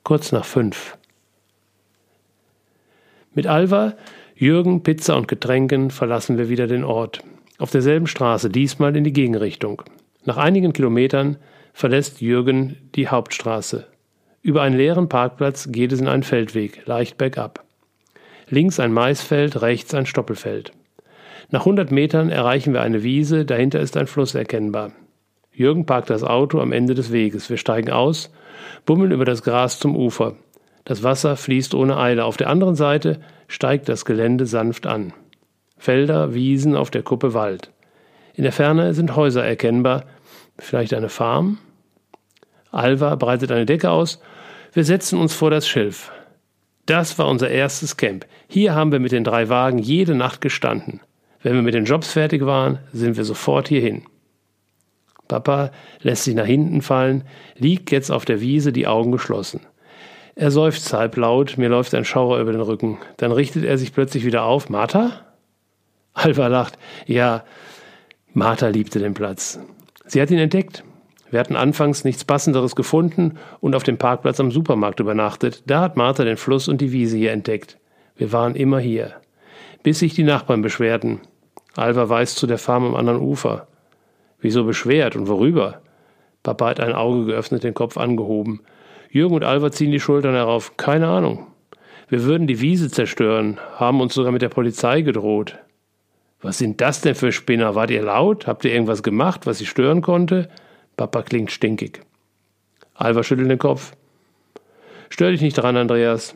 Kurz nach fünf. Mit Alva, Jürgen, Pizza und Getränken verlassen wir wieder den Ort. Auf derselben Straße, diesmal in die Gegenrichtung. Nach einigen Kilometern verlässt Jürgen die Hauptstraße. Über einen leeren Parkplatz geht es in einen Feldweg, leicht bergab. Links ein Maisfeld, rechts ein Stoppelfeld. Nach 100 Metern erreichen wir eine Wiese, dahinter ist ein Fluss erkennbar. Jürgen parkt das Auto am Ende des Weges. Wir steigen aus, bummeln über das Gras zum Ufer. Das Wasser fließt ohne Eile. Auf der anderen Seite steigt das Gelände sanft an. Felder, Wiesen, auf der Kuppe Wald. In der Ferne sind Häuser erkennbar. Vielleicht eine Farm? Alva breitet eine Decke aus. Wir setzen uns vor das Schilf. Das war unser erstes Camp. Hier haben wir mit den drei Wagen jede Nacht gestanden. Wenn wir mit den Jobs fertig waren, sind wir sofort hierhin. Papa lässt sich nach hinten fallen, liegt jetzt auf der Wiese, die Augen geschlossen. Er seufzt halblaut, mir läuft ein Schauer über den Rücken. Dann richtet er sich plötzlich wieder auf. Martha? Alva lacht. Ja, Martha liebte den Platz. Sie hat ihn entdeckt. Wir hatten anfangs nichts Passenderes gefunden und auf dem Parkplatz am Supermarkt übernachtet. Da hat Martha den Fluss und die Wiese hier entdeckt. Wir waren immer hier. Bis sich die Nachbarn beschwerten. Alva weist zu der Farm am anderen Ufer. Wieso beschwert und worüber? Papa hat ein Auge geöffnet, den Kopf angehoben. Jürgen und Alva ziehen die Schultern herauf. Keine Ahnung. Wir würden die Wiese zerstören, haben uns sogar mit der Polizei gedroht. Was sind das denn für Spinner? Wart ihr laut? Habt ihr irgendwas gemacht, was sie stören konnte? Papa klingt stinkig. Alva schüttelt den Kopf. Stör dich nicht dran, Andreas.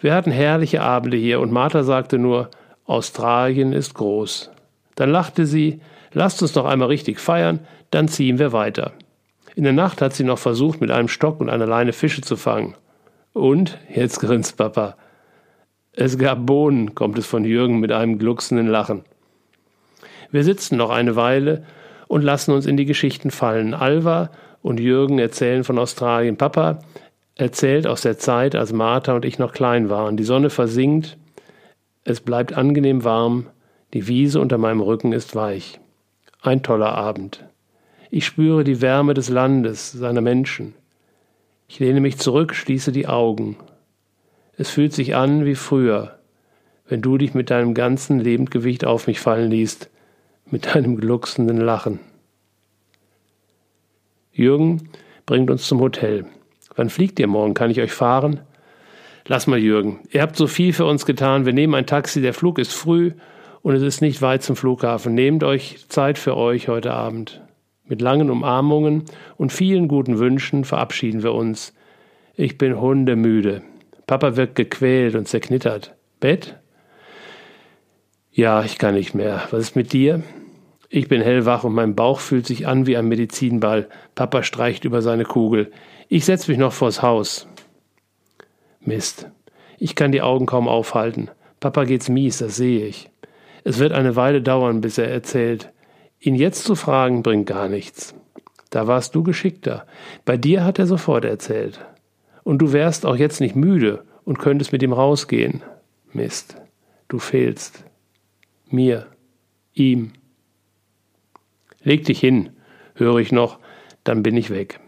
Wir hatten herrliche Abende hier und Martha sagte nur, Australien ist groß. Dann lachte sie, lasst uns noch einmal richtig feiern, dann ziehen wir weiter. In der Nacht hat sie noch versucht, mit einem Stock und einer Leine Fische zu fangen. Und, jetzt grinst Papa, es gab Bohnen, kommt es von Jürgen mit einem glucksenden Lachen. Wir sitzen noch eine Weile und lassen uns in die Geschichten fallen. Alva und Jürgen erzählen von Australien. Papa erzählt aus der Zeit, als Martha und ich noch klein waren. Die Sonne versinkt, es bleibt angenehm warm, die Wiese unter meinem Rücken ist weich. Ein toller Abend. Ich spüre die Wärme des Landes, seiner Menschen. Ich lehne mich zurück, schließe die Augen. Es fühlt sich an wie früher, wenn du dich mit deinem ganzen Lebendgewicht auf mich fallen ließt, mit deinem glucksenden Lachen. Jürgen bringt uns zum Hotel. Wann fliegt ihr morgen? Kann ich euch fahren? Lass mal, Jürgen. Ihr habt so viel für uns getan. Wir nehmen ein Taxi. Der Flug ist früh und es ist nicht weit zum Flughafen. Nehmt euch Zeit für euch heute Abend. Mit langen Umarmungen und vielen guten Wünschen verabschieden wir uns. Ich bin hundemüde. Papa wirkt gequält und zerknittert. Bett? Ja, ich kann nicht mehr. Was ist mit dir? Ich bin hellwach und mein Bauch fühlt sich an wie ein Medizinball. Papa streicht über seine Kugel. Ich setz mich noch vors Haus. Mist. Ich kann die Augen kaum aufhalten. Papa geht's mies, das sehe ich. Es wird eine Weile dauern, bis er erzählt. Ihn jetzt zu fragen, bringt gar nichts. Da warst du geschickter. Bei dir hat er sofort erzählt. Und du wärst auch jetzt nicht müde und könntest mit ihm rausgehen. Mist, du fehlst. Mir, ihm. Leg dich hin, höre ich noch, dann bin ich weg.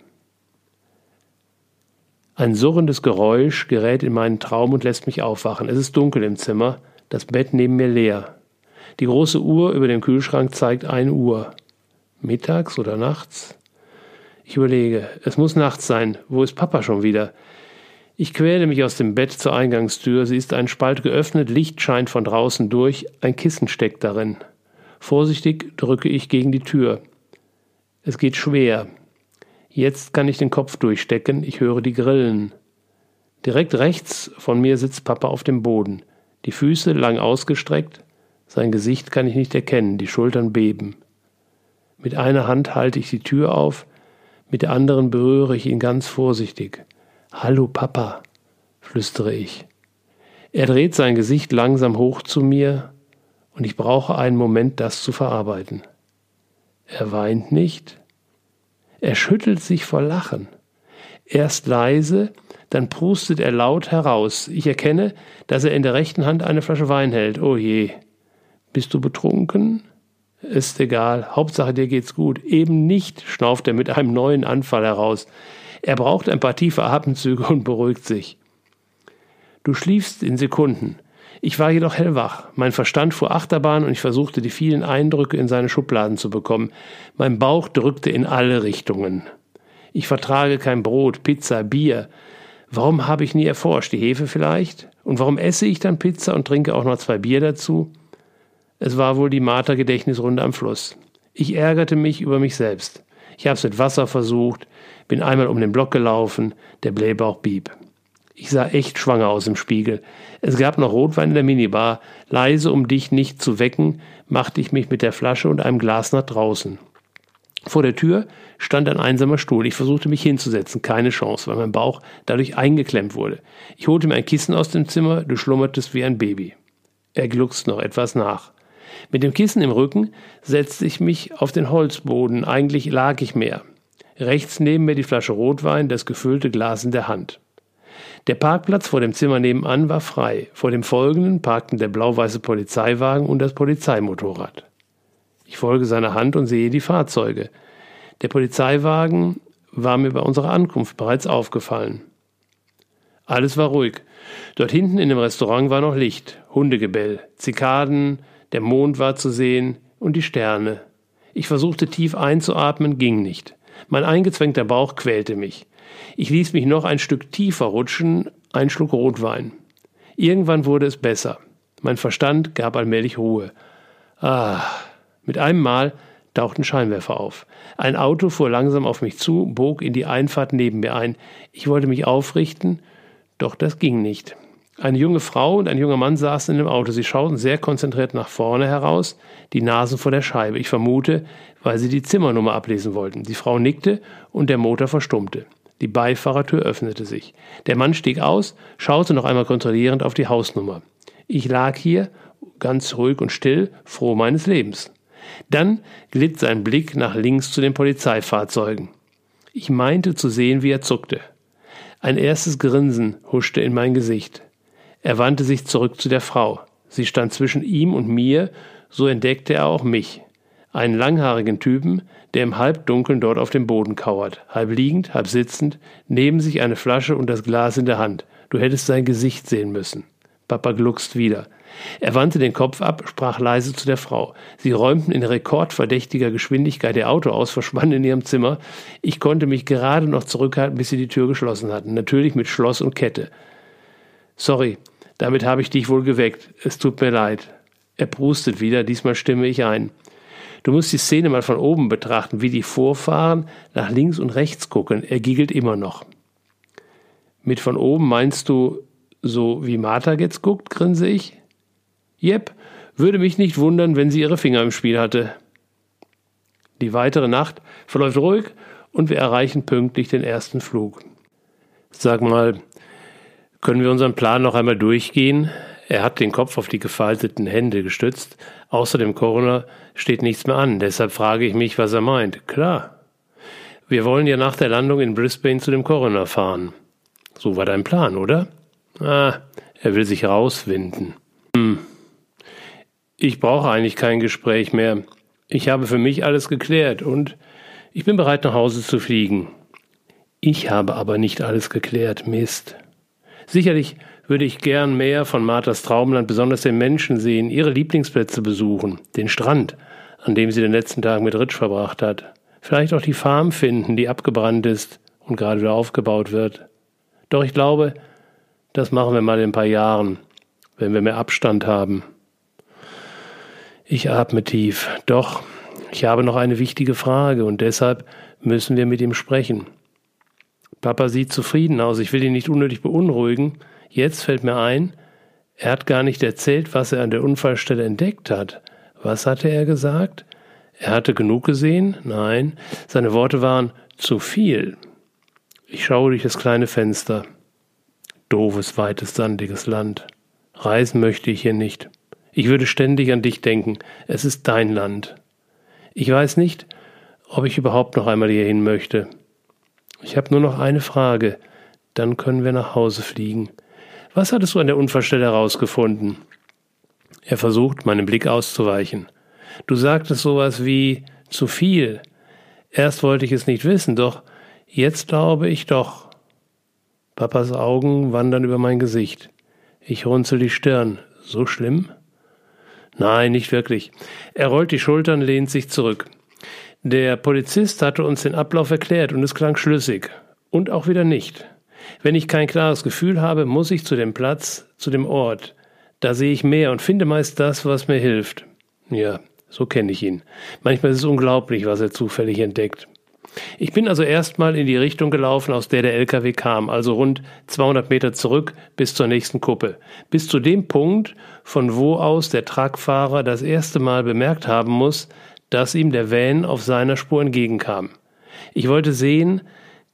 Ein surrendes Geräusch gerät in meinen Traum und lässt mich aufwachen. Es ist dunkel im Zimmer, das Bett neben mir leer. Die große Uhr über dem Kühlschrank zeigt ein Uhr. Mittags oder nachts? Ich überlege, es muss nachts sein. Wo ist Papa schon wieder? Ich quäle mich aus dem Bett zur Eingangstür. Sie ist ein Spalt geöffnet, Licht scheint von draußen durch, ein Kissen steckt darin. Vorsichtig drücke ich gegen die Tür. Es geht schwer. Jetzt kann ich den Kopf durchstecken, ich höre die Grillen. Direkt rechts von mir sitzt Papa auf dem Boden, die Füße lang ausgestreckt, sein Gesicht kann ich nicht erkennen, die Schultern beben. Mit einer Hand halte ich die Tür auf, mit der anderen berühre ich ihn ganz vorsichtig. Hallo Papa, flüstere ich. Er dreht sein Gesicht langsam hoch zu mir, und ich brauche einen Moment, das zu verarbeiten. Er weint nicht, er schüttelt sich vor Lachen. Erst leise, dann prustet er laut heraus. Ich erkenne, dass er in der rechten Hand eine Flasche Wein hält. Oh je, Bist du betrunken? Ist egal, Hauptsache dir geht's gut. Eben nicht, schnauft er mit einem neuen Anfall heraus. Er braucht ein paar tiefe Atemzüge und beruhigt sich. Du schliefst in Sekunden. Ich war jedoch hellwach. Mein Verstand fuhr Achterbahn und ich versuchte, die vielen Eindrücke in seine Schubladen zu bekommen. Mein Bauch drückte in alle Richtungen. Ich vertrage kein Brot, Pizza, Bier. Warum habe ich nie erforscht? Die Hefe vielleicht? Und warum esse ich dann Pizza und trinke auch noch zwei Bier dazu? Es war wohl die Marter-Gedächtnisrunde am Fluss. Ich ärgerte mich über mich selbst. Ich habe es mit Wasser versucht, bin einmal um den Block gelaufen, der Blähbauch bieb. Ich sah echt schwanger aus im Spiegel. Es gab noch Rotwein in der Minibar. Leise, um dich nicht zu wecken, machte ich mich mit der Flasche und einem Glas nach draußen. Vor der Tür stand ein einsamer Stuhl. Ich versuchte mich hinzusetzen, keine Chance, weil mein Bauch dadurch eingeklemmt wurde. Ich holte mir ein Kissen aus dem Zimmer, du schlummertest wie ein Baby. Er gluckst noch etwas nach. Mit dem Kissen im Rücken setzte ich mich auf den Holzboden, eigentlich lag ich mehr. Rechts neben mir die Flasche Rotwein, das gefüllte Glas in der Hand. Der Parkplatz vor dem Zimmer nebenan war frei. Vor dem folgenden parkten der blau-weiße Polizeiwagen und das Polizeimotorrad. Ich folge seiner Hand und sehe die Fahrzeuge. Der Polizeiwagen war mir bei unserer Ankunft bereits aufgefallen. Alles war ruhig. Dort hinten in dem Restaurant war noch Licht, Hundegebell, Zikaden, der Mond war zu sehen und die Sterne. Ich versuchte tief einzuatmen, ging nicht. Mein eingezwängter Bauch quälte mich. Ich ließ mich noch ein Stück tiefer rutschen, ein Schluck Rotwein. Irgendwann wurde es besser. Mein Verstand gab allmählich Ruhe. Ah, mit einem Mal tauchten Scheinwerfer auf. Ein Auto fuhr langsam auf mich zu, bog in die Einfahrt neben mir ein. Ich wollte mich aufrichten, doch das ging nicht. Eine junge Frau und ein junger Mann saßen in dem Auto. Sie schauten sehr konzentriert nach vorne heraus, die Nasen vor der Scheibe. Ich vermute, weil sie die Zimmernummer ablesen wollten. Die Frau nickte und der Motor verstummte. Die Beifahrertür öffnete sich. Der Mann stieg aus, schaute noch einmal kontrollierend auf die Hausnummer. Ich lag hier, ganz ruhig und still, froh meines Lebens. Dann glitt sein Blick nach links zu den Polizeifahrzeugen. Ich meinte zu sehen, wie er zuckte. Ein erstes Grinsen huschte in mein Gesicht. Er wandte sich zurück zu der Frau. Sie stand zwischen ihm und mir, so entdeckte er auch mich einen langhaarigen Typen, der im Halbdunkeln dort auf dem Boden kauert, halb liegend, halb sitzend, neben sich eine Flasche und das Glas in der Hand. Du hättest sein Gesicht sehen müssen. Papa gluckst wieder. Er wandte den Kopf ab, sprach leise zu der Frau. Sie räumten in rekordverdächtiger Geschwindigkeit ihr Auto aus, verschwanden in ihrem Zimmer. Ich konnte mich gerade noch zurückhalten, bis sie die Tür geschlossen hatten. Natürlich mit Schloss und Kette. Sorry, damit habe ich dich wohl geweckt. Es tut mir leid. Er prustet wieder, diesmal stimme ich ein. Du musst die Szene mal von oben betrachten, wie die Vorfahren nach links und rechts gucken. Er giggelt immer noch. Mit von oben meinst du so wie Martha jetzt guckt, grinse ich? Jep, würde mich nicht wundern, wenn sie ihre Finger im Spiel hatte. Die weitere Nacht verläuft ruhig und wir erreichen pünktlich den ersten Flug. Sag mal, können wir unseren Plan noch einmal durchgehen? Er hat den Kopf auf die gefalteten Hände gestützt. Außer dem Coroner steht nichts mehr an. Deshalb frage ich mich, was er meint. Klar. Wir wollen ja nach der Landung in Brisbane zu dem Coroner fahren. So war dein Plan, oder? Ah, er will sich rauswinden. Hm. Ich brauche eigentlich kein Gespräch mehr. Ich habe für mich alles geklärt und ich bin bereit, nach Hause zu fliegen. Ich habe aber nicht alles geklärt, Mist. Sicherlich würde ich gern mehr von Marthas Traumland, besonders den Menschen sehen, ihre Lieblingsplätze besuchen, den Strand, an dem sie den letzten Tag mit Ritsch verbracht hat. Vielleicht auch die Farm finden, die abgebrannt ist und gerade wieder aufgebaut wird. Doch ich glaube, das machen wir mal in ein paar Jahren, wenn wir mehr Abstand haben. Ich atme tief. Doch, ich habe noch eine wichtige Frage und deshalb müssen wir mit ihm sprechen. Papa sieht zufrieden aus, ich will ihn nicht unnötig beunruhigen, Jetzt fällt mir ein, er hat gar nicht erzählt, was er an der Unfallstelle entdeckt hat. Was hatte er gesagt? Er hatte genug gesehen? Nein, seine Worte waren zu viel. Ich schaue durch das kleine Fenster. Doofes, weites, sandiges Land. Reisen möchte ich hier nicht. Ich würde ständig an dich denken. Es ist dein Land. Ich weiß nicht, ob ich überhaupt noch einmal hierhin möchte. Ich habe nur noch eine Frage. Dann können wir nach Hause fliegen. Was hattest du an der Unfallstelle herausgefunden? Er versucht, meinem Blick auszuweichen. Du sagtest sowas wie zu viel. Erst wollte ich es nicht wissen, doch jetzt glaube ich doch. Papas Augen wandern über mein Gesicht. Ich runzel die Stirn. So schlimm? Nein, nicht wirklich. Er rollt die Schultern, lehnt sich zurück. Der Polizist hatte uns den Ablauf erklärt und es klang schlüssig. Und auch wieder nicht. Wenn ich kein klares Gefühl habe, muss ich zu dem Platz, zu dem Ort. Da sehe ich mehr und finde meist das, was mir hilft. Ja, so kenne ich ihn. Manchmal ist es unglaublich, was er zufällig entdeckt. Ich bin also erstmal in die Richtung gelaufen, aus der der LKW kam, also rund 200 Meter zurück bis zur nächsten Kuppe, bis zu dem Punkt, von wo aus der Truckfahrer das erste Mal bemerkt haben muss, dass ihm der Van auf seiner Spur entgegenkam. Ich wollte sehen,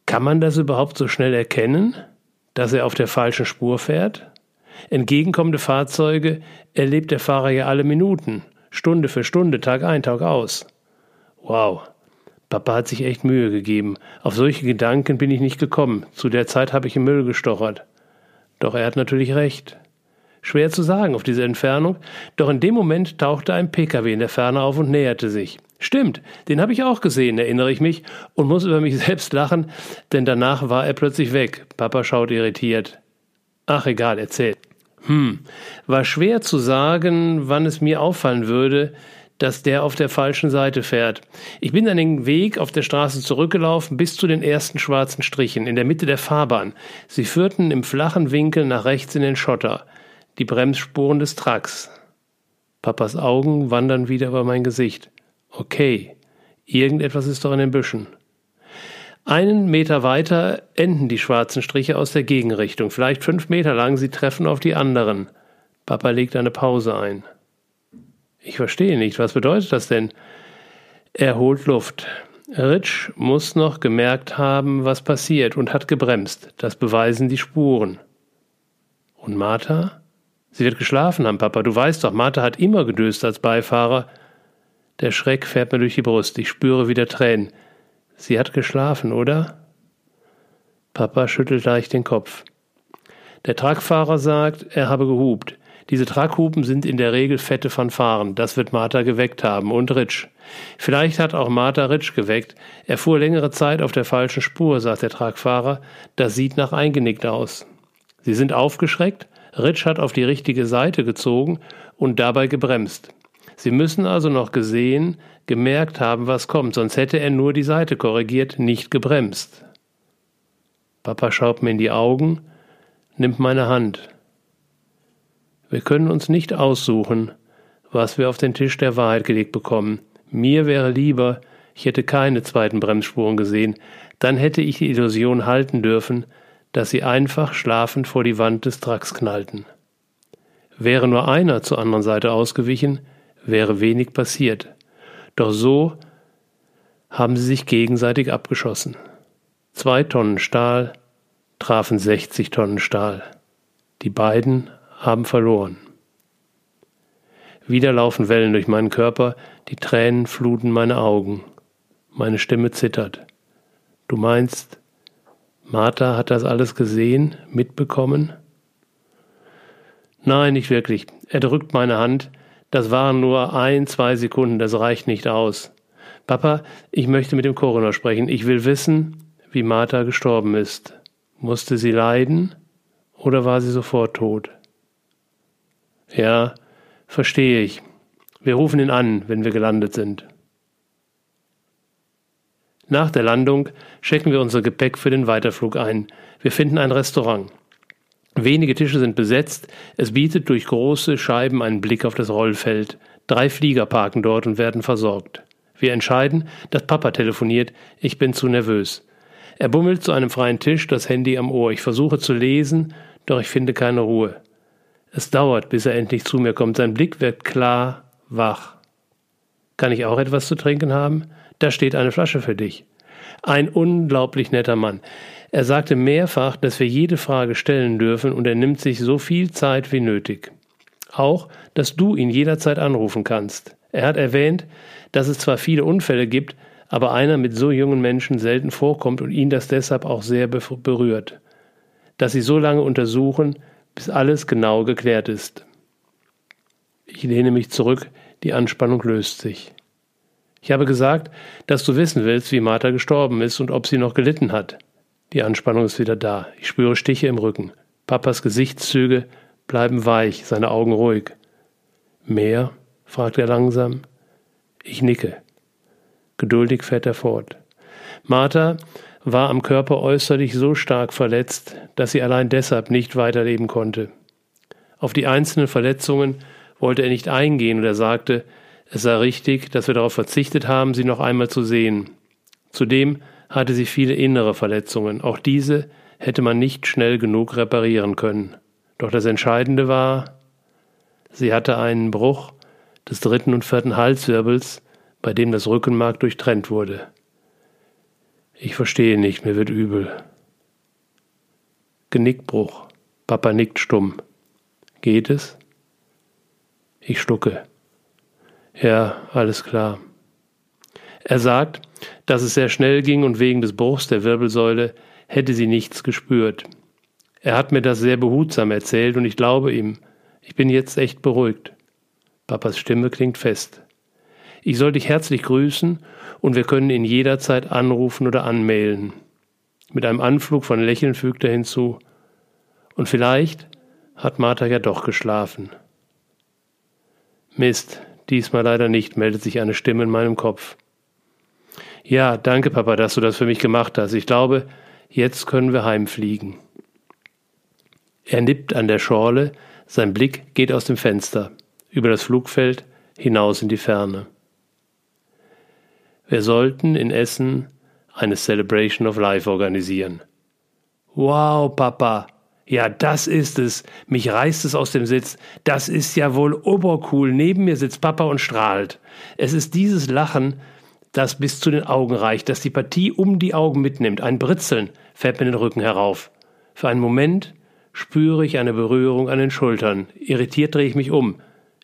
kann man das überhaupt so schnell erkennen, dass er auf der falschen Spur fährt? Entgegenkommende Fahrzeuge erlebt der Fahrer ja alle Minuten, Stunde für Stunde, Tag ein, Tag aus. Wow, Papa hat sich echt Mühe gegeben. Auf solche Gedanken bin ich nicht gekommen. Zu der Zeit habe ich im Müll gestochert. Doch er hat natürlich recht. Schwer zu sagen auf diese Entfernung, doch in dem Moment tauchte ein Pkw in der Ferne auf und näherte sich. Stimmt, den habe ich auch gesehen, erinnere ich mich, und muss über mich selbst lachen, denn danach war er plötzlich weg. Papa schaut irritiert. Ach egal, erzähl. Hm, war schwer zu sagen, wann es mir auffallen würde, dass der auf der falschen Seite fährt. Ich bin dann den Weg auf der Straße zurückgelaufen bis zu den ersten schwarzen Strichen in der Mitte der Fahrbahn. Sie führten im flachen Winkel nach rechts in den Schotter, die Bremsspuren des Trucks. Papas Augen wandern wieder über mein Gesicht. Okay, irgendetwas ist doch in den Büschen. Einen Meter weiter enden die schwarzen Striche aus der Gegenrichtung, vielleicht fünf Meter lang, sie treffen auf die anderen. Papa legt eine Pause ein. Ich verstehe nicht, was bedeutet das denn? Er holt Luft. Ritsch muss noch gemerkt haben, was passiert und hat gebremst. Das beweisen die Spuren. Und Martha? Sie wird geschlafen haben, Papa. Du weißt doch, Martha hat immer gedöst als Beifahrer. Der Schreck fährt mir durch die Brust. Ich spüre wieder Tränen. Sie hat geschlafen, oder? Papa schüttelt leicht den Kopf. Der Tragfahrer sagt, er habe gehupt. Diese Traghupen sind in der Regel fette Fanfaren. Das wird Martha geweckt haben und Ritsch. Vielleicht hat auch Martha Ritsch geweckt. Er fuhr längere Zeit auf der falschen Spur, sagt der Tragfahrer. Das sieht nach eingenickt aus. Sie sind aufgeschreckt. Ritsch hat auf die richtige Seite gezogen und dabei gebremst. Sie müssen also noch gesehen, gemerkt haben, was kommt, sonst hätte er nur die Seite korrigiert, nicht gebremst. Papa schaut mir in die Augen, nimmt meine Hand. Wir können uns nicht aussuchen, was wir auf den Tisch der Wahrheit gelegt bekommen. Mir wäre lieber, ich hätte keine zweiten Bremsspuren gesehen, dann hätte ich die Illusion halten dürfen, dass sie einfach schlafend vor die Wand des Trucks knallten. Wäre nur einer zur anderen Seite ausgewichen, wäre wenig passiert. Doch so haben sie sich gegenseitig abgeschossen. Zwei Tonnen Stahl trafen 60 Tonnen Stahl. Die beiden haben verloren. Wieder laufen Wellen durch meinen Körper, die Tränen fluten meine Augen. Meine Stimme zittert. Du meinst, Martha hat das alles gesehen, mitbekommen? Nein, nicht wirklich. Er drückt meine Hand. Das waren nur ein, zwei Sekunden, das reicht nicht aus. Papa, ich möchte mit dem Coroner sprechen. Ich will wissen, wie Martha gestorben ist. Musste sie leiden oder war sie sofort tot? Ja, verstehe ich. Wir rufen ihn an, wenn wir gelandet sind. Nach der Landung checken wir unser Gepäck für den Weiterflug ein. Wir finden ein Restaurant. Wenige Tische sind besetzt, es bietet durch große Scheiben einen Blick auf das Rollfeld. Drei Flieger parken dort und werden versorgt. Wir entscheiden, dass Papa telefoniert, ich bin zu nervös. Er bummelt zu einem freien Tisch, das Handy am Ohr. Ich versuche zu lesen, doch ich finde keine Ruhe. Es dauert, bis er endlich zu mir kommt. Sein Blick wird klar, wach. Kann ich auch etwas zu trinken haben? Da steht eine Flasche für dich. Ein unglaublich netter Mann. Er sagte mehrfach, dass wir jede Frage stellen dürfen und er nimmt sich so viel Zeit wie nötig. Auch, dass du ihn jederzeit anrufen kannst. Er hat erwähnt, dass es zwar viele Unfälle gibt, aber einer mit so jungen Menschen selten vorkommt und ihn das deshalb auch sehr berührt. Dass sie so lange untersuchen, bis alles genau geklärt ist. Ich lehne mich zurück, die Anspannung löst sich. Ich habe gesagt, dass du wissen willst, wie Martha gestorben ist und ob sie noch gelitten hat. Die Anspannung ist wieder da. Ich spüre Stiche im Rücken. Papas Gesichtszüge bleiben weich, seine Augen ruhig. Mehr? fragt er langsam. Ich nicke. Geduldig fährt er fort. Martha war am Körper äußerlich so stark verletzt, dass sie allein deshalb nicht weiterleben konnte. Auf die einzelnen Verletzungen wollte er nicht eingehen und er sagte, es sei richtig, dass wir darauf verzichtet haben, sie noch einmal zu sehen. Zudem hatte sie viele innere Verletzungen, auch diese hätte man nicht schnell genug reparieren können. Doch das Entscheidende war, sie hatte einen Bruch des dritten und vierten Halswirbels, bei dem das Rückenmark durchtrennt wurde. Ich verstehe nicht, mir wird übel. Genickbruch. Papa nickt stumm. Geht es? Ich schlucke. Ja, alles klar. Er sagt, dass es sehr schnell ging und wegen des Bruchs der Wirbelsäule hätte sie nichts gespürt. Er hat mir das sehr behutsam erzählt und ich glaube ihm. Ich bin jetzt echt beruhigt. Papas Stimme klingt fest. Ich soll dich herzlich grüßen und wir können ihn jederzeit anrufen oder anmailen. Mit einem Anflug von Lächeln fügt er hinzu. Und vielleicht hat Martha ja doch geschlafen. Mist, diesmal leider nicht, meldet sich eine Stimme in meinem Kopf. Ja, danke, Papa, dass du das für mich gemacht hast. Ich glaube, jetzt können wir heimfliegen. Er nippt an der Schorle, sein Blick geht aus dem Fenster, über das Flugfeld, hinaus in die Ferne. Wir sollten in Essen eine Celebration of Life organisieren. Wow, Papa. Ja, das ist es. Mich reißt es aus dem Sitz. Das ist ja wohl obercool. Neben mir sitzt Papa und strahlt. Es ist dieses Lachen, das bis zu den Augen reicht, das die Partie um die Augen mitnimmt. Ein Britzeln fährt mir den Rücken herauf. Für einen Moment spüre ich eine Berührung an den Schultern. Irritiert drehe ich mich um.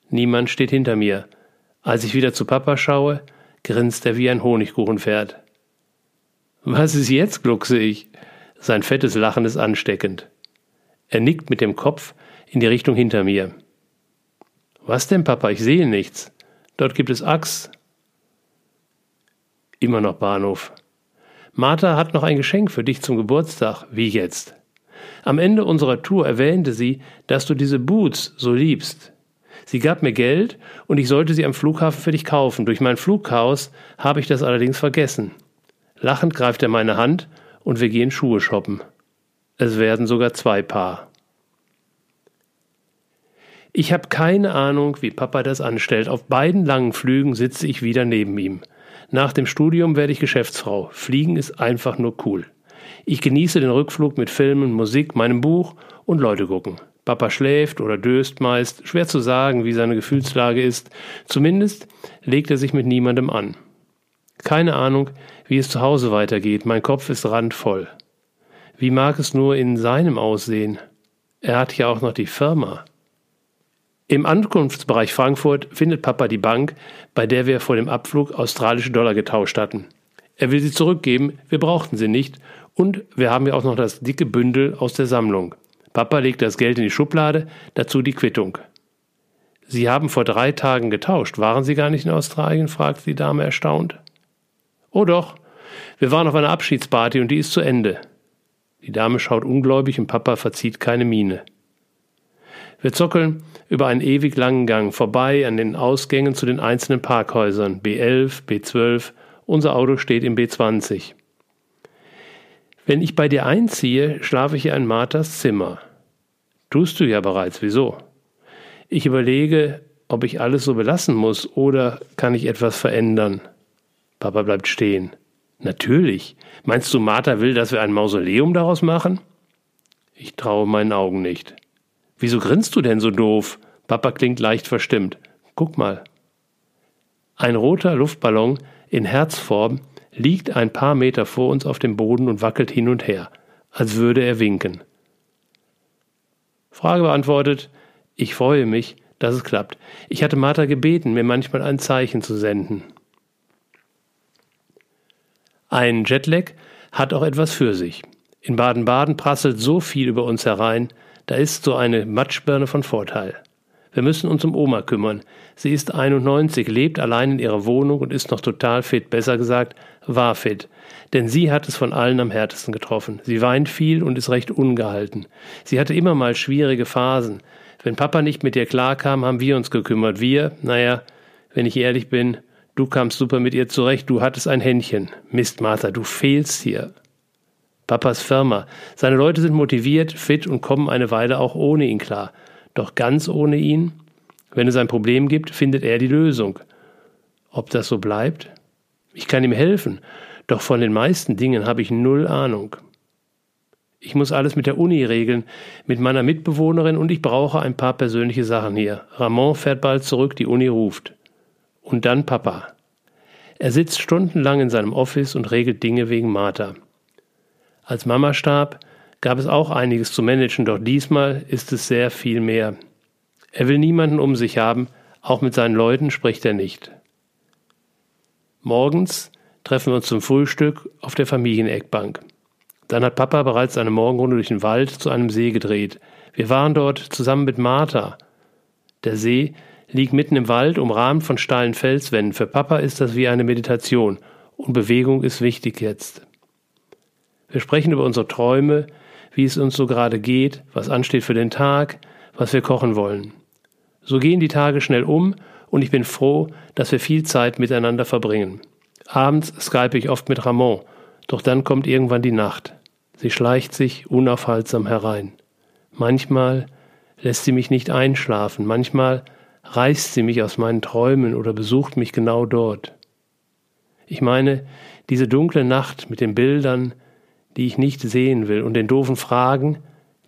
Niemand steht hinter mir. Als ich wieder zu Papa schaue, grinst er wie ein Honigkuchenpferd. Was ist jetzt, gluckse ich. Sein fettes Lachen ist ansteckend. Er nickt mit dem Kopf in die Richtung hinter mir. Was denn, Papa? Ich sehe nichts. Dort gibt es Axt. Immer noch Bahnhof. Martha hat noch ein Geschenk für dich zum Geburtstag. Wie jetzt? Am Ende unserer Tour erwähnte sie, dass du diese Boots so liebst. Sie gab mir Geld und ich sollte sie am Flughafen für dich kaufen. Durch mein Flugchaos habe ich das allerdings vergessen. Lachend greift er meine Hand und wir gehen Schuhe shoppen. Es werden sogar zwei Paar. Ich habe keine Ahnung, wie Papa das anstellt. Auf beiden langen Flügen sitze ich wieder neben ihm. Nach dem Studium werde ich Geschäftsfrau. Fliegen ist einfach nur cool. Ich genieße den Rückflug mit Filmen, Musik, meinem Buch und Leute gucken. Papa schläft oder döst meist, schwer zu sagen, wie seine Gefühlslage ist, zumindest legt er sich mit niemandem an. Keine Ahnung, wie es zu Hause weitergeht, mein Kopf ist randvoll. Wie mag es nur in seinem aussehen? Er hat ja auch noch die Firma. Im Ankunftsbereich Frankfurt findet Papa die Bank, bei der wir vor dem Abflug australische Dollar getauscht hatten. Er will sie zurückgeben, wir brauchten sie nicht, und wir haben ja auch noch das dicke Bündel aus der Sammlung. Papa legt das Geld in die Schublade, dazu die Quittung. Sie haben vor drei Tagen getauscht. Waren Sie gar nicht in Australien? fragt die Dame erstaunt. Oh doch. Wir waren auf einer Abschiedsparty und die ist zu Ende. Die Dame schaut ungläubig und Papa verzieht keine Miene. Wir zockeln über einen ewig langen Gang vorbei an den Ausgängen zu den einzelnen Parkhäusern B11, B12. Unser Auto steht im B20. Wenn ich bei dir einziehe, schlafe ich in Marthas Zimmer. Tust du ja bereits, wieso? Ich überlege, ob ich alles so belassen muss oder kann ich etwas verändern. Papa bleibt stehen. Natürlich. Meinst du, Martha will, dass wir ein Mausoleum daraus machen? Ich traue meinen Augen nicht. Wieso grinst du denn so doof? Papa klingt leicht verstimmt. Guck mal. Ein roter Luftballon in Herzform liegt ein paar Meter vor uns auf dem Boden und wackelt hin und her, als würde er winken. Frage beantwortet. Ich freue mich, dass es klappt. Ich hatte Martha gebeten, mir manchmal ein Zeichen zu senden. Ein Jetlag hat auch etwas für sich. In Baden-Baden prasselt so viel über uns herein, da ist so eine Matschbirne von Vorteil. Wir müssen uns um Oma kümmern. Sie ist 91, lebt allein in ihrer Wohnung und ist noch total fit, besser gesagt, war fit. Denn sie hat es von allen am härtesten getroffen. Sie weint viel und ist recht ungehalten. Sie hatte immer mal schwierige Phasen. Wenn Papa nicht mit ihr klarkam, haben wir uns gekümmert. Wir, naja, wenn ich ehrlich bin, du kamst super mit ihr zurecht, du hattest ein Händchen. Mist, Martha, du fehlst hier. Papas Firma. Seine Leute sind motiviert, fit und kommen eine Weile auch ohne ihn klar. Doch ganz ohne ihn? Wenn es ein Problem gibt, findet er die Lösung. Ob das so bleibt? Ich kann ihm helfen, doch von den meisten Dingen habe ich null Ahnung. Ich muss alles mit der Uni regeln, mit meiner Mitbewohnerin und ich brauche ein paar persönliche Sachen hier. Ramon fährt bald zurück, die Uni ruft. Und dann Papa. Er sitzt stundenlang in seinem Office und regelt Dinge wegen Martha. Als Mama starb, gab es auch einiges zu managen, doch diesmal ist es sehr viel mehr. Er will niemanden um sich haben, auch mit seinen Leuten spricht er nicht. Morgens treffen wir uns zum Frühstück auf der Familieneckbank. Dann hat Papa bereits eine Morgenrunde durch den Wald zu einem See gedreht. Wir waren dort zusammen mit Martha. Der See liegt mitten im Wald, umrahmt von steilen Felswänden. Für Papa ist das wie eine Meditation und Bewegung ist wichtig jetzt. Wir sprechen über unsere Träume, wie es uns so gerade geht, was ansteht für den Tag, was wir kochen wollen. So gehen die Tage schnell um und ich bin froh, dass wir viel Zeit miteinander verbringen. Abends skype ich oft mit Ramon, doch dann kommt irgendwann die Nacht. Sie schleicht sich unaufhaltsam herein. Manchmal lässt sie mich nicht einschlafen, manchmal reißt sie mich aus meinen Träumen oder besucht mich genau dort. Ich meine, diese dunkle Nacht mit den Bildern, die ich nicht sehen will, und den doofen Fragen,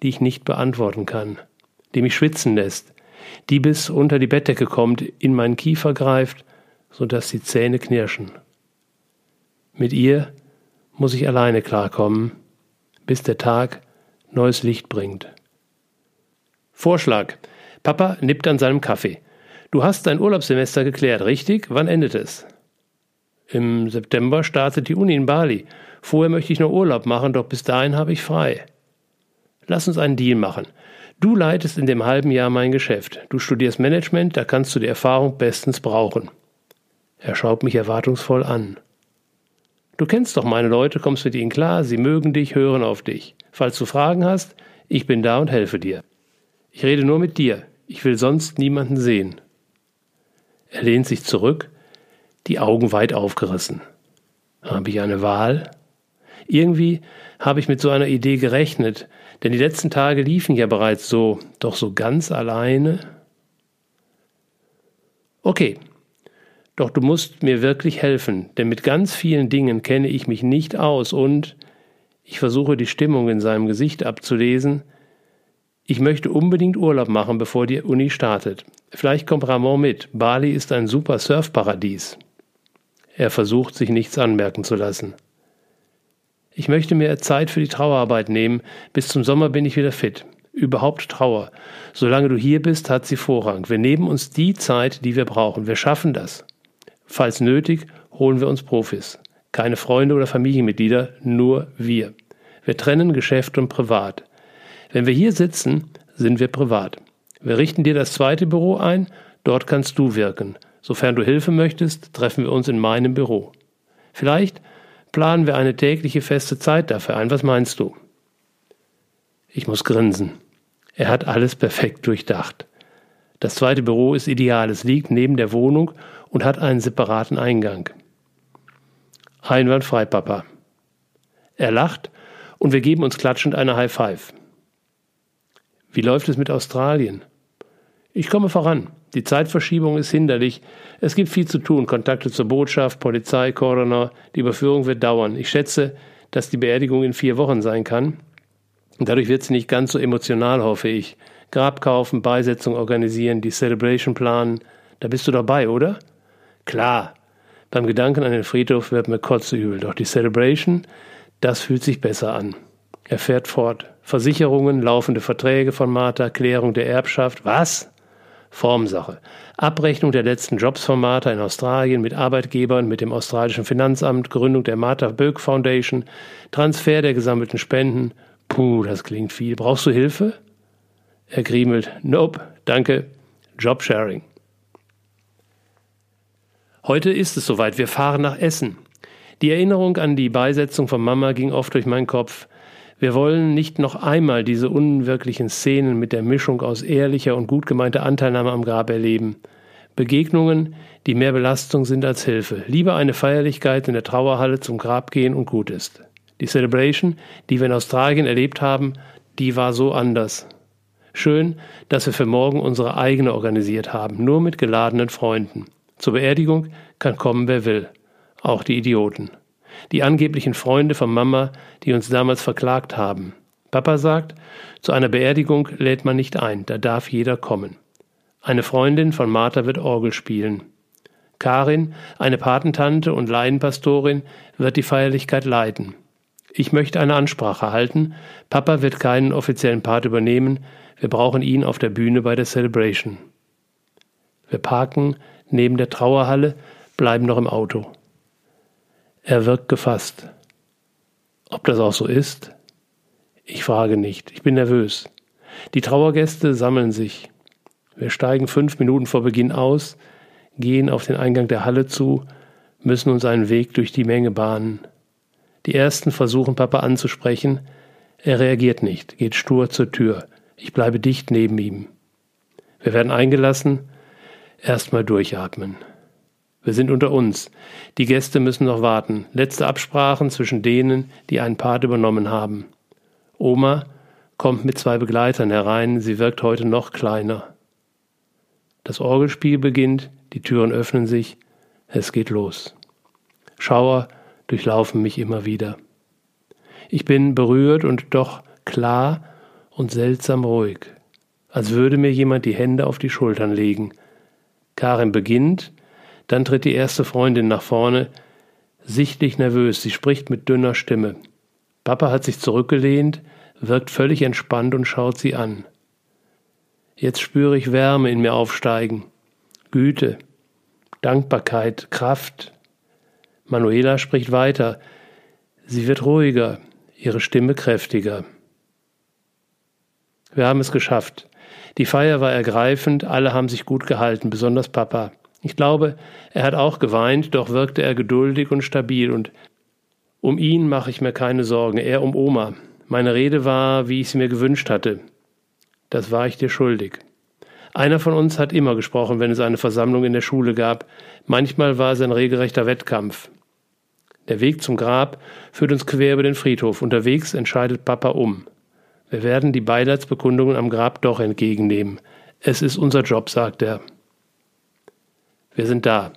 die ich nicht beantworten kann, die mich schwitzen lässt, die bis unter die Bettdecke kommt, in meinen Kiefer greift, so dass die Zähne knirschen. Mit ihr muss ich alleine klarkommen, bis der Tag neues Licht bringt. Vorschlag. Papa nippt an seinem Kaffee. Du hast dein Urlaubssemester geklärt, richtig? Wann endet es? Im September startet die Uni in Bali. Vorher möchte ich noch Urlaub machen, doch bis dahin habe ich frei. Lass uns einen Deal machen. Du leitest in dem halben Jahr mein Geschäft. Du studierst Management, da kannst du die Erfahrung bestens brauchen. Er schaut mich erwartungsvoll an. Du kennst doch meine Leute, kommst mit ihnen klar, sie mögen dich, hören auf dich. Falls du Fragen hast, ich bin da und helfe dir. Ich rede nur mit dir, ich will sonst niemanden sehen. Er lehnt sich zurück, die Augen weit aufgerissen. Habe ich eine Wahl? Irgendwie habe ich mit so einer Idee gerechnet, denn die letzten Tage liefen ja bereits so, doch so ganz alleine. Okay, doch du musst mir wirklich helfen, denn mit ganz vielen Dingen kenne ich mich nicht aus und ich versuche die Stimmung in seinem Gesicht abzulesen. Ich möchte unbedingt Urlaub machen, bevor die Uni startet. Vielleicht kommt Ramon mit. Bali ist ein super Surfparadies. Er versucht, sich nichts anmerken zu lassen. Ich möchte mir Zeit für die Trauerarbeit nehmen. Bis zum Sommer bin ich wieder fit. Überhaupt Trauer. Solange du hier bist, hat sie Vorrang. Wir nehmen uns die Zeit, die wir brauchen. Wir schaffen das. Falls nötig, holen wir uns Profis. Keine Freunde oder Familienmitglieder, nur wir. Wir trennen Geschäft und Privat. Wenn wir hier sitzen, sind wir privat. Wir richten dir das zweite Büro ein, dort kannst du wirken. Sofern du Hilfe möchtest, treffen wir uns in meinem Büro. Vielleicht planen wir eine tägliche feste Zeit dafür ein. Was meinst du? Ich muss grinsen. Er hat alles perfekt durchdacht. Das zweite Büro ist ideal. Es liegt neben der Wohnung und hat einen separaten Eingang. Einwandfrei, Papa. Er lacht und wir geben uns klatschend eine High Five. Wie läuft es mit Australien? Ich komme voran. Die Zeitverschiebung ist hinderlich. Es gibt viel zu tun. Kontakte zur Botschaft, Polizei, Coroner. Die Überführung wird dauern. Ich schätze, dass die Beerdigung in vier Wochen sein kann. Dadurch wird sie nicht ganz so emotional, hoffe ich. Grab kaufen, Beisetzung organisieren, die Celebration planen. Da bist du dabei, oder? Klar, beim Gedanken an den Friedhof wird mir kotzübel, doch die Celebration, das fühlt sich besser an. Er fährt fort. Versicherungen, laufende Verträge von Martha, Klärung der Erbschaft. Was? Formsache. Abrechnung der letzten Jobs von Martha in Australien mit Arbeitgebern, mit dem australischen Finanzamt, Gründung der Martha Böck Foundation, Transfer der gesammelten Spenden. Puh, das klingt viel. Brauchst du Hilfe? Er griemelt. Nope, danke. Jobsharing. Heute ist es soweit, wir fahren nach Essen. Die Erinnerung an die Beisetzung von Mama ging oft durch meinen Kopf. Wir wollen nicht noch einmal diese unwirklichen Szenen mit der Mischung aus ehrlicher und gut gemeinter Anteilnahme am Grab erleben. Begegnungen, die mehr Belastung sind als Hilfe. Lieber eine Feierlichkeit in der Trauerhalle zum Grab gehen und gut ist. Die Celebration, die wir in Australien erlebt haben, die war so anders. Schön, dass wir für morgen unsere eigene organisiert haben, nur mit geladenen Freunden. Zur Beerdigung kann kommen, wer will, auch die Idioten. Die angeblichen Freunde von Mama, die uns damals verklagt haben. Papa sagt, zu einer Beerdigung lädt man nicht ein, da darf jeder kommen. Eine Freundin von Martha wird Orgel spielen. Karin, eine Patentante und Laienpastorin, wird die Feierlichkeit leiten. Ich möchte eine Ansprache halten. Papa wird keinen offiziellen Part übernehmen. Wir brauchen ihn auf der Bühne bei der Celebration. Wir parken neben der Trauerhalle, bleiben noch im Auto. Er wirkt gefasst. Ob das auch so ist? Ich frage nicht. Ich bin nervös. Die Trauergäste sammeln sich. Wir steigen fünf Minuten vor Beginn aus, gehen auf den Eingang der Halle zu, müssen uns einen Weg durch die Menge bahnen. Die ersten versuchen Papa anzusprechen. Er reagiert nicht, geht stur zur Tür. Ich bleibe dicht neben ihm. Wir werden eingelassen. Erstmal durchatmen. Wir sind unter uns. Die Gäste müssen noch warten. Letzte Absprachen zwischen denen, die einen Part übernommen haben. Oma kommt mit zwei Begleitern herein. Sie wirkt heute noch kleiner. Das Orgelspiel beginnt. Die Türen öffnen sich. Es geht los. Schauer durchlaufen mich immer wieder. Ich bin berührt und doch klar und seltsam ruhig, als würde mir jemand die Hände auf die Schultern legen. Karin beginnt, dann tritt die erste Freundin nach vorne, sichtlich nervös, sie spricht mit dünner Stimme. Papa hat sich zurückgelehnt, wirkt völlig entspannt und schaut sie an. Jetzt spüre ich Wärme in mir aufsteigen, Güte, Dankbarkeit, Kraft, Manuela spricht weiter. Sie wird ruhiger, ihre Stimme kräftiger. Wir haben es geschafft. Die Feier war ergreifend, alle haben sich gut gehalten, besonders Papa. Ich glaube, er hat auch geweint, doch wirkte er geduldig und stabil und um ihn mache ich mir keine Sorgen, eher um Oma. Meine Rede war, wie ich sie mir gewünscht hatte. Das war ich dir schuldig. Einer von uns hat immer gesprochen, wenn es eine Versammlung in der Schule gab. Manchmal war es ein regelrechter Wettkampf. Der Weg zum Grab führt uns quer über den Friedhof. Unterwegs entscheidet Papa um. Wir werden die Beileidsbekundungen am Grab doch entgegennehmen. Es ist unser Job, sagt er. Wir sind da.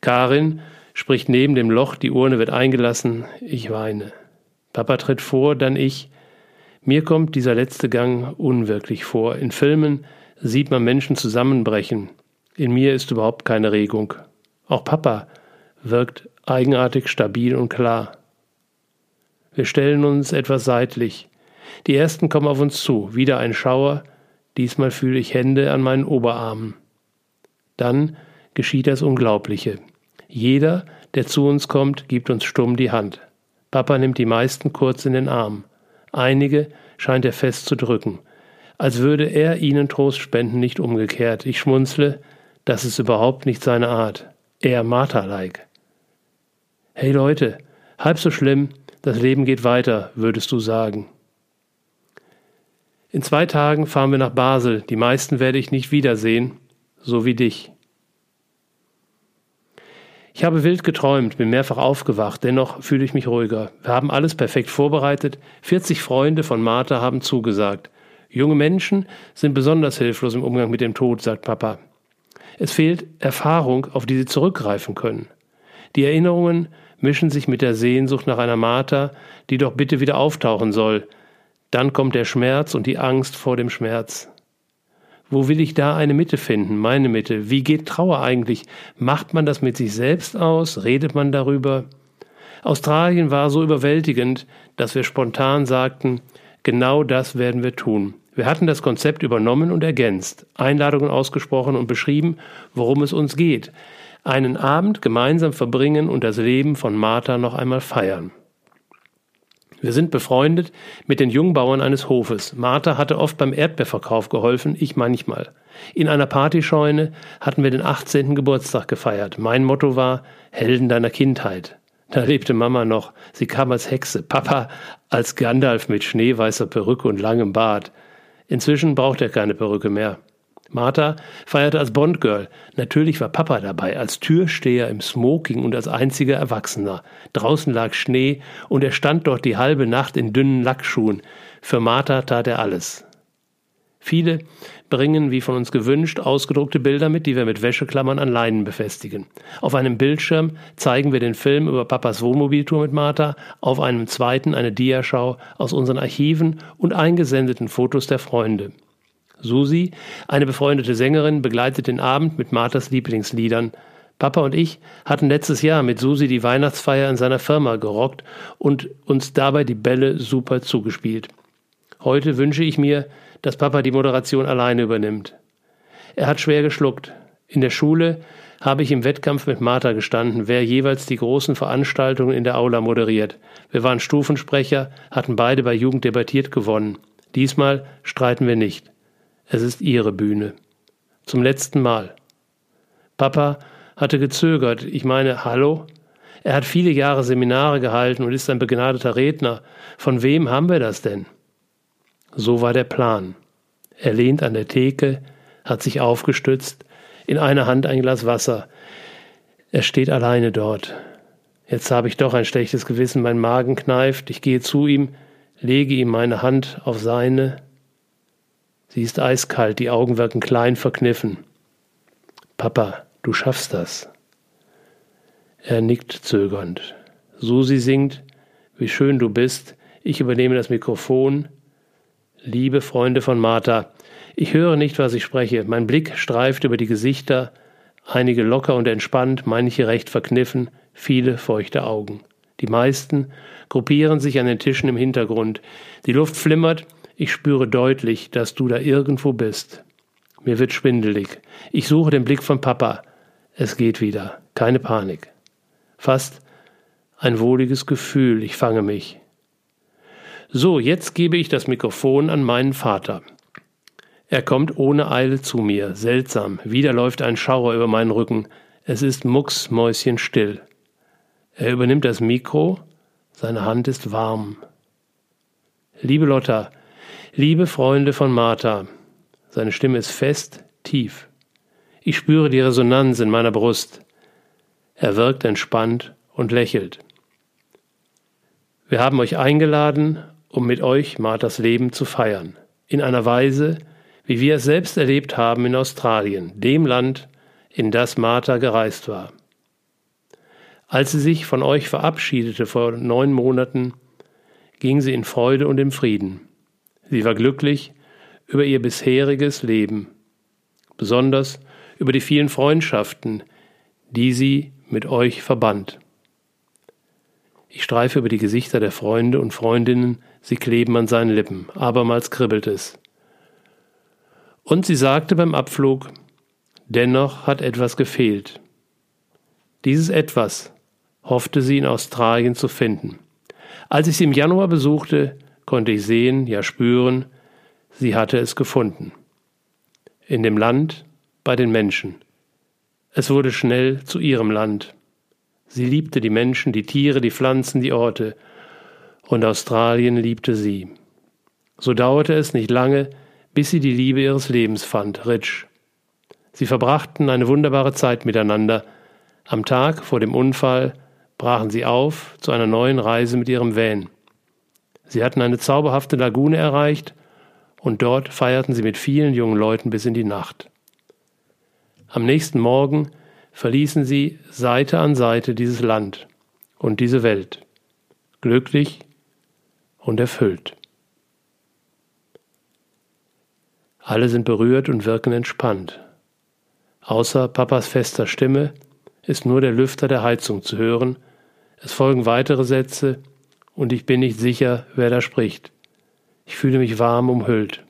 Karin spricht neben dem Loch, die Urne wird eingelassen. Ich weine. Papa tritt vor, dann ich. Mir kommt dieser letzte Gang unwirklich vor. In Filmen sieht man Menschen zusammenbrechen. In mir ist überhaupt keine Regung. Auch Papa wirkt eigenartig stabil und klar. Wir stellen uns etwas seitlich. Die ersten kommen auf uns zu, wieder ein Schauer, diesmal fühle ich Hände an meinen Oberarmen. Dann geschieht das Unglaubliche. Jeder, der zu uns kommt, gibt uns stumm die Hand. Papa nimmt die meisten kurz in den Arm. Einige scheint er fest zu drücken, als würde er ihnen Trost spenden, nicht umgekehrt. Ich schmunzle, das ist überhaupt nicht seine Art. Er Martha-like. Hey Leute, halb so schlimm, das Leben geht weiter, würdest du sagen. In zwei Tagen fahren wir nach Basel, die meisten werde ich nicht wiedersehen, so wie dich. Ich habe wild geträumt, bin mehrfach aufgewacht, dennoch fühle ich mich ruhiger. Wir haben alles perfekt vorbereitet, 40 Freunde von Martha haben zugesagt. Junge Menschen sind besonders hilflos im Umgang mit dem Tod, sagt Papa. Es fehlt Erfahrung, auf die sie zurückgreifen können. Die Erinnerungen mischen sich mit der Sehnsucht nach einer Martha, die doch bitte wieder auftauchen soll. Dann kommt der Schmerz und die Angst vor dem Schmerz. Wo will ich da eine Mitte finden, meine Mitte? Wie geht Trauer eigentlich? Macht man das mit sich selbst aus? Redet man darüber? Australien war so überwältigend, dass wir spontan sagten, genau das werden wir tun. Wir hatten das Konzept übernommen und ergänzt, Einladungen ausgesprochen und beschrieben, worum es uns geht einen Abend gemeinsam verbringen und das Leben von Martha noch einmal feiern. Wir sind befreundet mit den Jungbauern eines Hofes. Martha hatte oft beim Erdbeerverkauf geholfen, ich manchmal. In einer Partyscheune hatten wir den 18. Geburtstag gefeiert. Mein Motto war Helden deiner Kindheit. Da lebte Mama noch. Sie kam als Hexe, Papa als Gandalf mit schneeweißer Perücke und langem Bart. Inzwischen braucht er keine Perücke mehr. Martha feierte als Bondgirl. Natürlich war Papa dabei, als Türsteher im Smoking und als einziger Erwachsener. Draußen lag Schnee und er stand dort die halbe Nacht in dünnen Lackschuhen. Für Martha tat er alles. Viele bringen, wie von uns gewünscht, ausgedruckte Bilder mit, die wir mit Wäscheklammern an Leinen befestigen. Auf einem Bildschirm zeigen wir den Film über Papas Wohnmobiltour mit Martha, auf einem zweiten eine Diaschau aus unseren Archiven und eingesendeten Fotos der Freunde. Susi, eine befreundete Sängerin, begleitet den Abend mit Marthas Lieblingsliedern. Papa und ich hatten letztes Jahr mit Susi die Weihnachtsfeier in seiner Firma gerockt und uns dabei die Bälle super zugespielt. Heute wünsche ich mir, dass Papa die Moderation alleine übernimmt. Er hat schwer geschluckt. In der Schule habe ich im Wettkampf mit Martha gestanden, wer jeweils die großen Veranstaltungen in der Aula moderiert. Wir waren Stufensprecher, hatten beide bei Jugend debattiert gewonnen. Diesmal streiten wir nicht. Es ist ihre Bühne. Zum letzten Mal. Papa hatte gezögert. Ich meine, hallo? Er hat viele Jahre Seminare gehalten und ist ein begnadeter Redner. Von wem haben wir das denn? So war der Plan. Er lehnt an der Theke, hat sich aufgestützt, in einer Hand ein Glas Wasser. Er steht alleine dort. Jetzt habe ich doch ein schlechtes Gewissen, mein Magen kneift, ich gehe zu ihm, lege ihm meine Hand auf seine, Sie ist eiskalt, die Augen wirken klein verkniffen. Papa, du schaffst das. Er nickt zögernd. Susi singt, wie schön du bist. Ich übernehme das Mikrofon. Liebe Freunde von Martha, ich höre nicht, was ich spreche. Mein Blick streift über die Gesichter, einige locker und entspannt, manche recht verkniffen, viele feuchte Augen. Die meisten gruppieren sich an den Tischen im Hintergrund. Die Luft flimmert, ich spüre deutlich, dass du da irgendwo bist. Mir wird schwindelig. Ich suche den Blick von Papa. Es geht wieder. Keine Panik. Fast ein wohliges Gefühl. Ich fange mich. So, jetzt gebe ich das Mikrofon an meinen Vater. Er kommt ohne Eile zu mir. Seltsam. Wieder läuft ein Schauer über meinen Rücken. Es ist mucksmäuschenstill. Er übernimmt das Mikro. Seine Hand ist warm. Liebe Lotta, Liebe Freunde von Martha, seine Stimme ist fest, tief. Ich spüre die Resonanz in meiner Brust. Er wirkt entspannt und lächelt. Wir haben euch eingeladen, um mit euch Marthas Leben zu feiern, in einer Weise, wie wir es selbst erlebt haben in Australien, dem Land, in das Martha gereist war. Als sie sich von euch verabschiedete vor neun Monaten, ging sie in Freude und im Frieden. Sie war glücklich über ihr bisheriges Leben, besonders über die vielen Freundschaften, die sie mit euch verband. Ich streife über die Gesichter der Freunde und Freundinnen, sie kleben an seinen Lippen, abermals kribbelt es. Und sie sagte beim Abflug, dennoch hat etwas gefehlt. Dieses etwas hoffte sie in Australien zu finden. Als ich sie im Januar besuchte, konnte ich sehen, ja spüren, sie hatte es gefunden. In dem Land, bei den Menschen. Es wurde schnell zu ihrem Land. Sie liebte die Menschen, die Tiere, die Pflanzen, die Orte. Und Australien liebte sie. So dauerte es nicht lange, bis sie die Liebe ihres Lebens fand, Rich. Sie verbrachten eine wunderbare Zeit miteinander. Am Tag vor dem Unfall brachen sie auf zu einer neuen Reise mit ihrem Van. Sie hatten eine zauberhafte Lagune erreicht und dort feierten sie mit vielen jungen Leuten bis in die Nacht. Am nächsten Morgen verließen sie Seite an Seite dieses Land und diese Welt, glücklich und erfüllt. Alle sind berührt und wirken entspannt. Außer Papas fester Stimme ist nur der Lüfter der Heizung zu hören. Es folgen weitere Sätze, und ich bin nicht sicher, wer da spricht. Ich fühle mich warm umhüllt.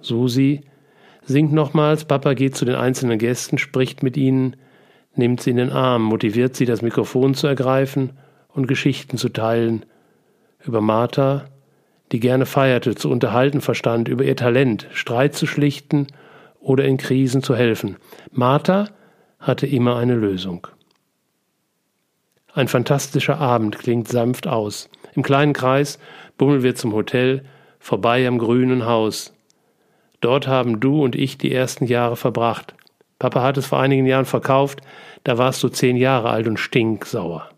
Susi singt nochmals, Papa geht zu den einzelnen Gästen, spricht mit ihnen, nimmt sie in den Arm, motiviert sie, das Mikrofon zu ergreifen und Geschichten zu teilen. Über Martha, die gerne feierte, zu unterhalten verstand, über ihr Talent, Streit zu schlichten oder in Krisen zu helfen. Martha hatte immer eine Lösung. Ein fantastischer Abend klingt sanft aus. Im kleinen Kreis bummeln wir zum Hotel, vorbei am grünen Haus. Dort haben du und ich die ersten Jahre verbracht. Papa hat es vor einigen Jahren verkauft, da warst du zehn Jahre alt und stinksauer.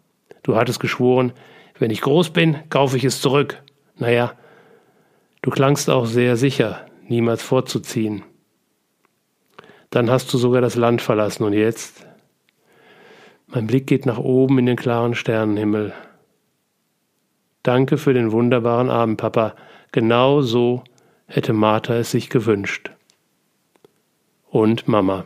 Du hattest geschworen, wenn ich groß bin, kaufe ich es zurück. Naja, du klangst auch sehr sicher, niemals vorzuziehen. Dann hast du sogar das Land verlassen und jetzt? Mein Blick geht nach oben in den klaren Sternenhimmel. Danke für den wunderbaren Abend, Papa. Genau so hätte Martha es sich gewünscht. Und Mama.